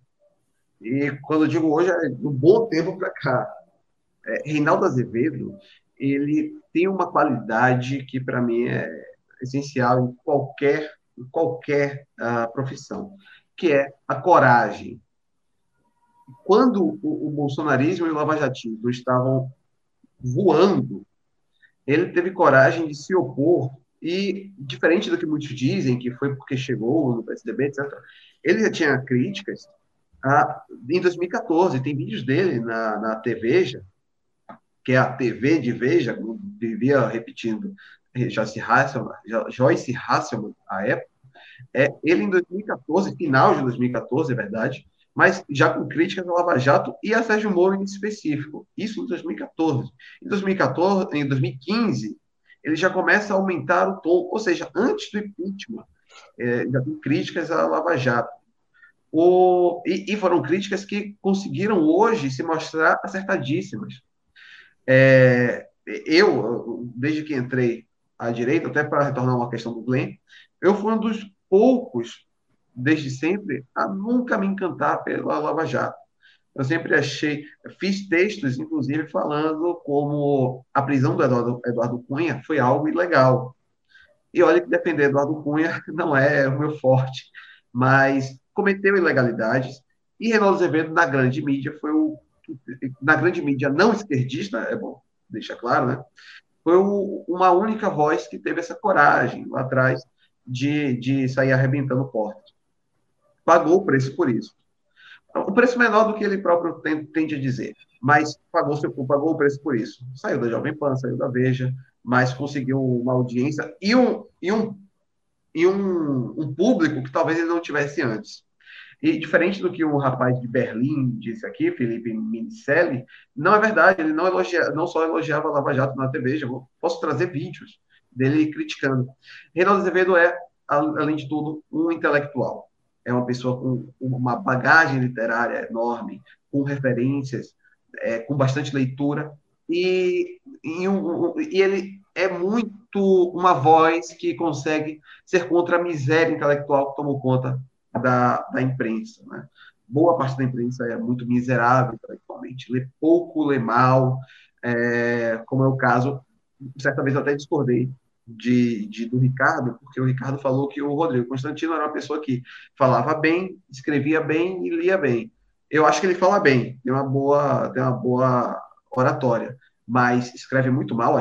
e quando eu digo hoje, é um bom tempo para cá, é, Reinaldo Azevedo, ele tem uma qualidade que para mim é essencial em qualquer, em qualquer uh, profissão, que é a coragem. Quando o, o bolsonarismo e o lavajatismo estavam voando ele teve coragem de se opor e, diferente do que muitos dizem, que foi porque chegou no PSDB, etc., ele já tinha críticas a, em 2014. Tem vídeos dele na, na TVeja, que é a TV de Veja, vivia repetindo Joyce Hasselman, Joyce Hasselman à época. É, ele, em 2014, final de 2014, é verdade, mas já com críticas ao Lava Jato e a Sérgio Moro em específico. Isso em 2014. Em 2014, em 2015, ele já começa a aumentar o tom, ou seja, antes do impeachment, é, já tem críticas a Lava Jato. O, e, e, foram críticas que conseguiram hoje se mostrar acertadíssimas. É, eu, desde que entrei à direita, até para retornar uma questão do Glenn, eu fui um dos poucos desde sempre, a nunca me encantar pela Lava Jato. Eu sempre achei, fiz textos, inclusive, falando como a prisão do Eduardo, Eduardo Cunha foi algo ilegal. E olha que defender Eduardo Cunha não é o meu forte, mas cometeu ilegalidades. E Reinaldo Azevedo, na grande mídia, foi o. Na grande mídia não esquerdista, é bom deixar claro, né? Foi o, uma única voz que teve essa coragem lá atrás de, de sair arrebentando portas pagou o preço por isso. O preço menor do que ele próprio tende a dizer, mas pagou, seu, pagou o preço por isso. Saiu da Jovem Pan, saiu da Veja, mas conseguiu uma audiência e um, e um, e um, um público que talvez ele não tivesse antes. E diferente do que o rapaz de Berlim disse aqui, Felipe Minicelli, não é verdade, ele não, elogia, não só elogiava Lava Jato na TV, já posso trazer vídeos dele criticando. Reinaldo Azevedo é, além de tudo, um intelectual é uma pessoa com uma bagagem literária enorme, com referências, é, com bastante leitura, e, e, um, e, ele é muito uma voz que consegue ser contra a miséria intelectual que tomou conta da, da imprensa. Né? Boa parte da imprensa é muito miserável intelectualmente, lê pouco, lê mal, é, como é o caso, certa vez eu até discordei de, de, do Ricardo, porque o Ricardo falou que o Rodrigo Constantino era uma pessoa que falava bem, escrevia bem e lia bem. Eu acho que ele fala bem, tem uma boa, tem uma boa oratória, mas escreve muito mal.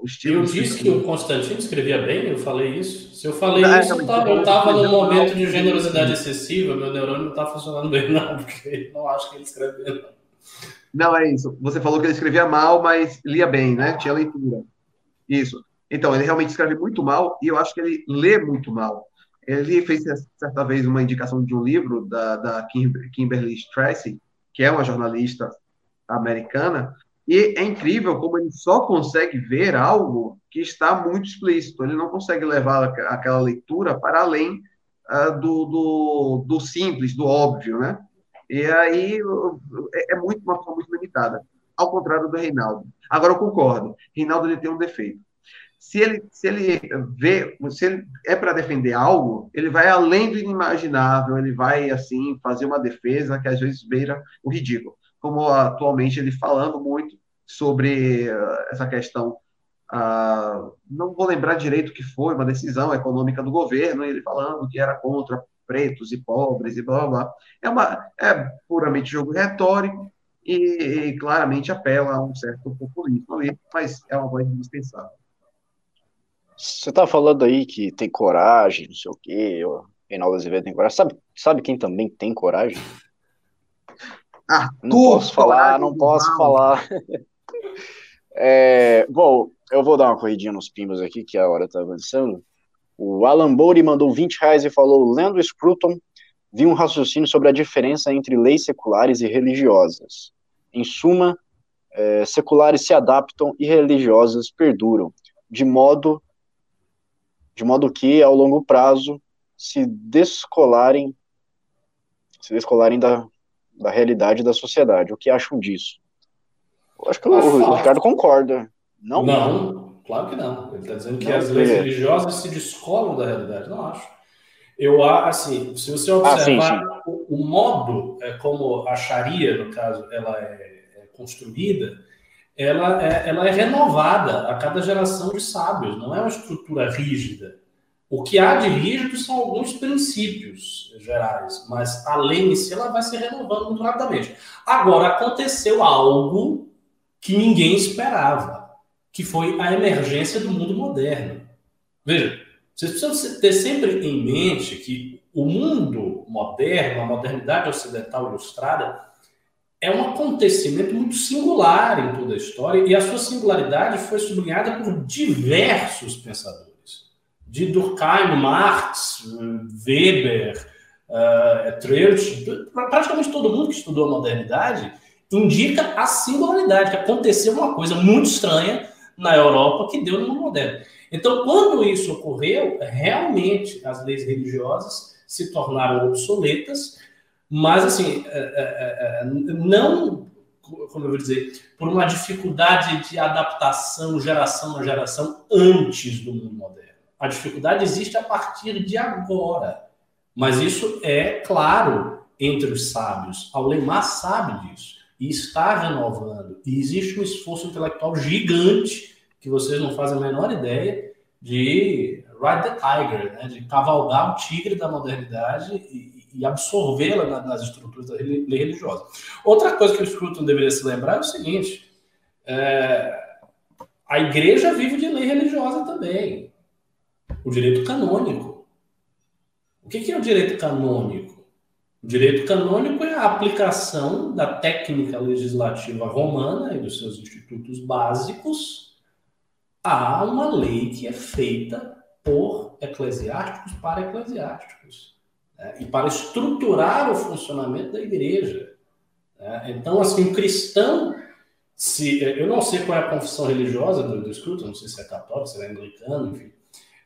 O estilo
eu disse que o Constantino escrevia bem, eu falei isso. Se eu falei não, isso, eu estava num momento de generosidade excessiva, meu neurônio não está funcionando bem, não, porque não acho que ele escreve bem, não.
Não, é isso. Você falou que ele escrevia mal, mas lia bem, né? Tinha leitura. Isso. Então, ele realmente escreve muito mal e eu acho que ele lê muito mal. Ele fez certa vez uma indicação de um livro da, da Kimberly Strassy, que é uma jornalista americana, e é incrível como ele só consegue ver algo que está muito explícito. Ele não consegue levar aquela leitura para além uh, do, do, do, simples, do óbvio, né? E aí é, é muito uma forma muito limitada, ao contrário do Reinaldo. Agora eu concordo, Reinaldo ele tem um defeito se ele, se ele vê, se ele é para defender algo, ele vai além do inimaginável, ele vai, assim, fazer uma defesa que às vezes beira o ridículo. Como atualmente ele falando muito sobre uh, essa questão, uh, não vou lembrar direito o que foi, uma decisão econômica do governo, ele falando que era contra pretos e pobres e blá blá blá. É, uma, é puramente jogo retórico e, e claramente apela a um certo populismo ali, mas é uma voz indispensável.
Você tá falando aí que tem coragem, não sei o quê, Reinaldo Azevedo tem coragem. Sabe, sabe quem também tem coragem?
Ah,
não posso falar, não posso mal. falar. é, bom, eu vou dar uma corridinha nos pimbos aqui, que a hora tá avançando. O Alan Bowley mandou 20 reais e falou: Lendo Scruton, vi um raciocínio sobre a diferença entre leis seculares e religiosas. Em suma, é, seculares se adaptam e religiosas perduram, de modo, de modo que, ao longo prazo, se descolarem, se descolarem da, da realidade da sociedade. O que acham disso? Eu acho que o, o Ricardo concorda. Não?
Não, claro que não. Ele está dizendo que não, as leis é. religiosas se descolam da realidade. Não acho. Eu assim, se você observar ah, sim, sim. O, o, modo é, como a Sharia, no caso, ela é, é construída, ela é, ela é renovada a cada geração de sábios, não é uma estrutura rígida. O que há de rígido são alguns princípios gerais, mas a lei em si ela vai se renovando muito rapidamente. Agora, aconteceu algo que ninguém esperava, que foi a emergência do mundo moderno. Veja, vocês precisam ter sempre em mente que o mundo moderno, a modernidade ocidental ilustrada, é um acontecimento muito singular em toda a história e a sua singularidade foi sublinhada por diversos pensadores. De Durkheim, Marx, Weber, uh, Treutsch, praticamente todo mundo que estudou a modernidade indica a singularidade, que aconteceu uma coisa muito estranha na Europa que deu no mundo moderno. Então, quando isso ocorreu, realmente as leis religiosas se tornaram obsoletas, mas assim, é, é, é, não, como eu vou dizer, por uma dificuldade de adaptação geração a geração antes do mundo moderno. A dificuldade existe a partir de agora, mas isso é claro entre os sábios. Aulemar sabe disso e está renovando. E existe um esforço intelectual gigante que vocês não fazem a menor ideia de ride the tiger, né? de cavalgar o tigre da modernidade e, e absorvê-la nas estruturas da lei religiosa. Outra coisa que o Scruton deveria se lembrar é o seguinte: é, a igreja vive de lei religiosa também. O direito canônico. O que é o direito canônico? O direito canônico é a aplicação da técnica legislativa romana e dos seus institutos básicos a uma lei que é feita por eclesiásticos para eclesiásticos né? e para estruturar o funcionamento da igreja. Né? Então, assim, um cristão, se eu não sei qual é a confissão religiosa do, Scruton, não sei se é católico, se é anglicano, enfim,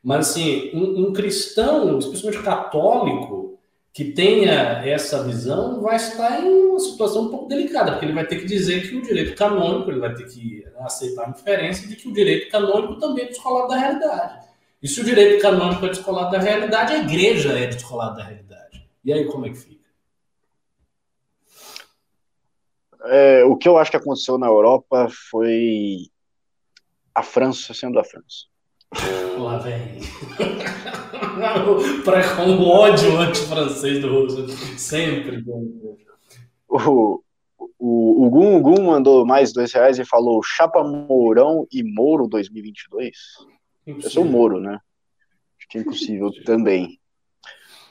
mas assim, um, um cristão, especialmente católico, que tenha essa visão vai estar em uma situação um pouco delicada, porque ele vai ter que dizer que o direito canônico, ele vai ter que aceitar a diferença de que o direito canônico também é descolado da realidade. E se o direito canônico é descolado da realidade, a igreja é descolada da realidade. E aí como é que fica?
É, o que eu acho que aconteceu na Europa foi a França sendo a França.
Lá vem. para com o ódio anti-francês do Roosevelt. Sempre.
O, o, o Gum, Gum mandou mais dois reais e falou Chapa Mourão e Moro 2022. Impossível. Eu sou Moro, né? Acho que é impossível também.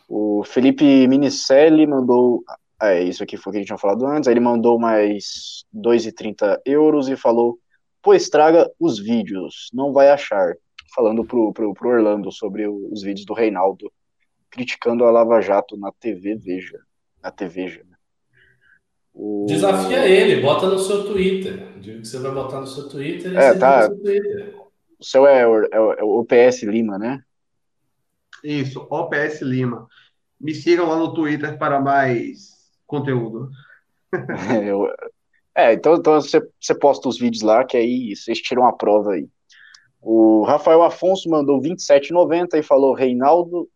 O Felipe Minicelli mandou. Ah, é, isso aqui foi o que a gente tinha falado antes. Aí ele mandou mais 2,30 euros e falou: Pois traga os vídeos, não vai achar falando pro, pro, pro Orlando sobre os vídeos do Reinaldo criticando a Lava Jato na TV Veja. Na TV Veja. Né?
O... Desafia ele, bota no seu Twitter. Diga que você vai botar no seu Twitter e
é, tá. no seu Twitter. O seu é, é, é o OPS Lima, né?
Isso, OPS Lima. Me sigam lá no Twitter para mais conteúdo.
é, eu... é, então, então você, você posta os vídeos lá, que aí vocês tiram a prova aí. O Rafael Afonso mandou 27,90 e falou: Reinaldo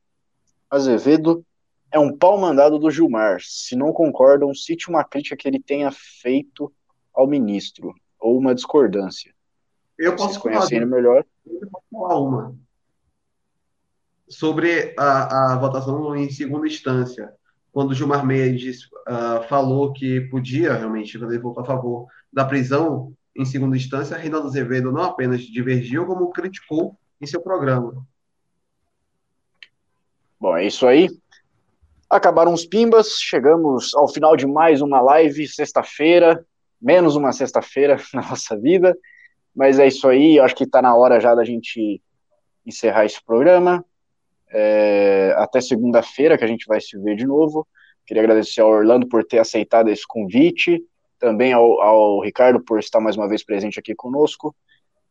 Azevedo é um pau mandado do Gilmar. Se não concordam, cite uma crítica que ele tenha feito ao ministro ou uma discordância.
Eu posso falar, ele melhor. Eu posso falar uma sobre a, a votação em segunda instância. Quando o Gilmar Mendes uh, falou que podia realmente, votou a favor da prisão em segunda instância, Reinaldo Azevedo não apenas divergiu, como criticou em seu programa.
Bom, é isso aí. Acabaram os pimbas, chegamos ao final de mais uma live, sexta-feira, menos uma sexta-feira na nossa vida, mas é isso aí, acho que está na hora já da gente encerrar esse programa. É, até segunda-feira, que a gente vai se ver de novo. Queria agradecer ao Orlando por ter aceitado esse convite, também ao, ao Ricardo por estar mais uma vez presente aqui conosco.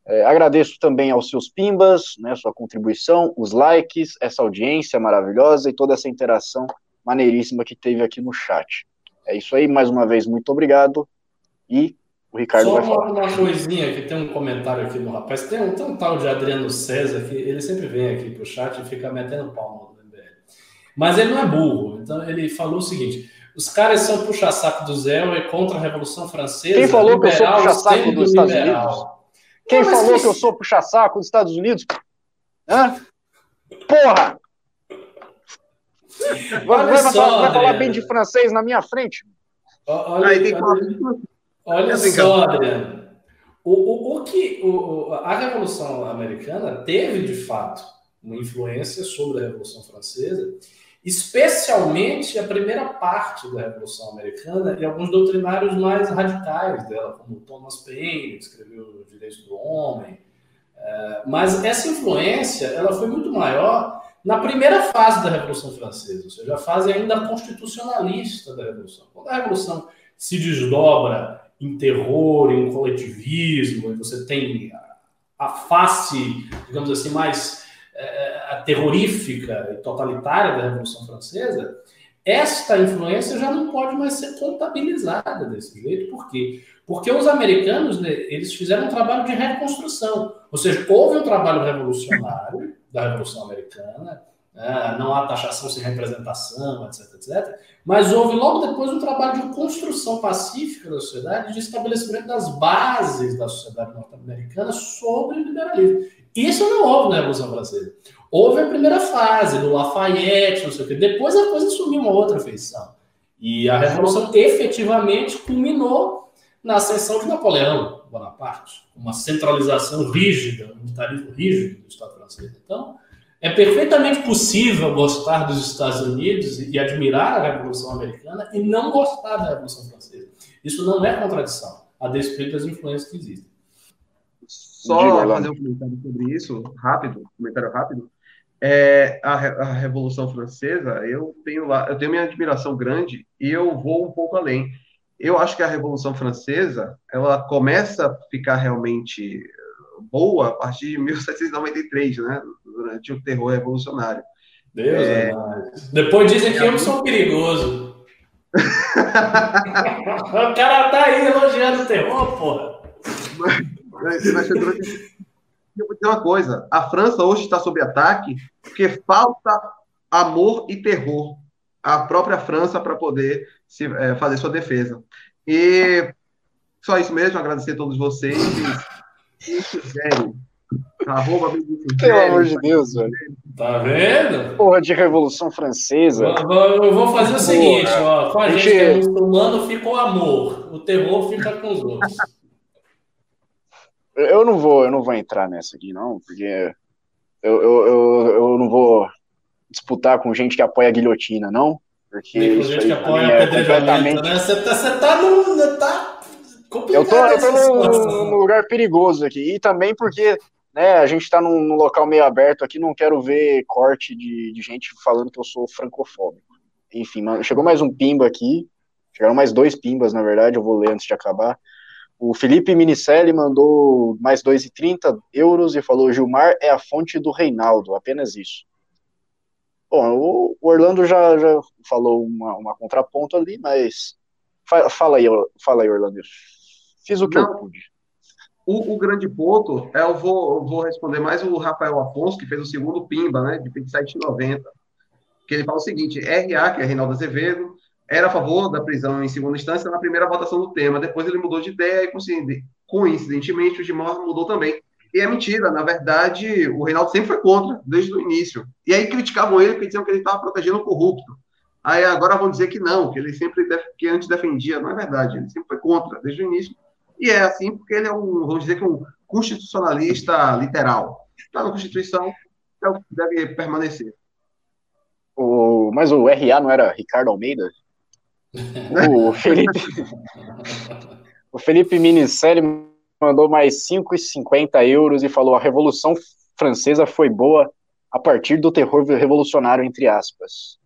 É, agradeço também aos seus pimbas, né, sua contribuição, os likes, essa audiência maravilhosa e toda essa interação maneiríssima que teve aqui no chat. É isso aí, mais uma vez, muito obrigado. E o Ricardo
Só
vai
uma,
falar.
uma coisinha que tem um comentário aqui no rapaz. Tem um, tem um tal de Adriano César que ele sempre vem aqui pro chat e fica metendo pau no MBL. Mas ele não é burro. Então ele falou o seguinte: os caras são puxa-saco do Zé é contra a Revolução Francesa.
Quem falou que eu sou
liberal
puxa-saco dos Estados
liberal.
Unidos? Quem
Não,
falou
que-
que eu sou puxa-saco dos Estados Unidos? Hã? Porra! Vai,
Olha
vai-
só,
falar, vai falar bem de francês na minha frente?
Olha,
Aí tem
olha, olha só, Adriano. O, o, o que o- a Revolução Americana teve, de fato, uma influência sobre a Revolução Francesa, especialmente a primeira parte da Revolução Americana e alguns doutrinários mais radicais dela, como Thomas Paine, que escreveu Os Direitos do Homem. É, mas essa influência ela foi muito maior na primeira fase da Revolução Francesa, ou seja, a fase ainda constitucionalista da Revolução. Quando a Revolução se desdobra em terror, em coletivismo, e você tem a, face, digamos assim, mais terrorífica e totalitária da Revolução Francesa, esta influência já não pode mais ser contabilizada desse jeito. Por quê? Porque os americanos, né, eles fizeram um trabalho de reconstrução. Ou seja, houve um trabalho revolucionário da Revolução Americana, né, não há taxação sem representação, etc, etc. Mas houve logo depois um trabalho de construção pacífica da sociedade, de estabelecimento das bases da sociedade norte-americana sobre o liberalismo. Isso não houve na Revolução Francesa. Houve a primeira fase, do Lafayette, não sei o quê. Depois a coisa assumiu uma outra feição. E a Revolução efetivamente culminou na ascensão de Napoleão Bonaparte, uma centralização rígida, um militarismo rígido do Estado francês. Então, é perfeitamente possível gostar dos Estados Unidos e admirar a Revolução Americana e não gostar da Revolução Francesa. Isso não é contradição, a despeito das influências que existem.
Só
Diga,
fazer um comentário sobre isso, rápido, comentário rápido. É, a, a Revolução Francesa, eu tenho lá, eu tenho minha admiração grande e eu vou um pouco além. Eu acho que a Revolução Francesa, ela começa a ficar realmente boa a partir de 1793, né, durante o terror revolucionário.
Deus
É.
é mais. Depois dizem que eu sou perigoso. o cara tá aí elogiando o terror, porra.
Mas, mas vou dizer uma coisa: a França hoje está sob ataque porque falta amor e terror à própria França para poder se, eh, fazer sua defesa. E só isso mesmo, agradecer a todos vocês. E, arroba Benedito
Pelo amor de Deus, velho.
Tá vendo?
Porra de Revolução Francesa.
Eu vou- eu vou fazer o seguinte, ó. Com a gente
Gente-
que é muçulmano, fica o amor. O terror fica com os outros.
Eu não vou, eu não vou entrar nessa aqui, não, porque eu, eu, eu, eu não vou disputar com gente que apoia a guilhotina, não. Porque isso
gente que apoia
é completamente.
né? Você tá, você tá num. Tá complicado
Eu tô, eu tô num, num lugar perigoso aqui. E também porque né, a gente tá num, num local meio aberto aqui, não quero ver corte de, de gente falando que eu sou francofóbico. Enfim, chegou mais um pimba aqui. Chegaram mais dois pimbas, na verdade, eu vou ler antes de acabar. O Felipe Minicelli mandou mais 2,30 euros e falou: Gilmar é a fonte do Reinaldo, apenas isso. Bom, o Orlando já, já falou uma, uma contraponto ali, mas fa- fala aí, fala aí, Orlando. Fiz o que eu
Não.
pude.
O, o grande ponto é, eu vou, eu vou responder mais o Rafael Afonso, que fez o segundo Pimba, né, de 27,90, que ele fala o seguinte, RA, que é Reinaldo Azevedo, era a favor da prisão em segunda instância na primeira votação do tema, depois ele mudou de ideia e, coincide- coincidentemente, o Gilmar mudou também. E é mentira, na verdade, o Reinaldo sempre foi contra, desde o início. E aí criticavam ele, porque diziam que ele estava protegendo o corrupto. Aí agora vão dizer que não, que ele sempre que antes defendia. Não é verdade, ele sempre foi contra, desde o início. E é assim porque ele é um, vamos dizer que um constitucionalista literal. Está na Constituição, é o que deve permanecer.
O, mas o RA não era Ricardo Almeida? O Felipe. o Felipe Minicelli mandou mais 5,50 euros e falou: a Revolução Francesa foi boa a partir do terror revolucionário, entre aspas.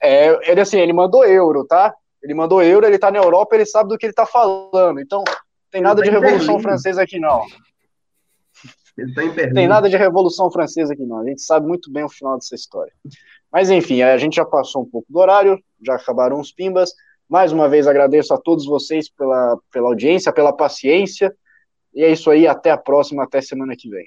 É, ele assim, ele mandou euro, tá? Ele mandou euro, ele tá na Europa, ele sabe do que ele tá falando. Então, tem nada de Revolução Francesa aqui, não.
Ele tá em
Tem nada de Revolução Francesa aqui, não. A gente sabe muito bem o final dessa história. Mas, enfim, a gente já passou um pouco do horário, já acabaram os pimbas. Mais uma vez agradeço a todos vocês pela, pela audiência, pela paciência. E é isso aí, até a próxima, até semana que vem.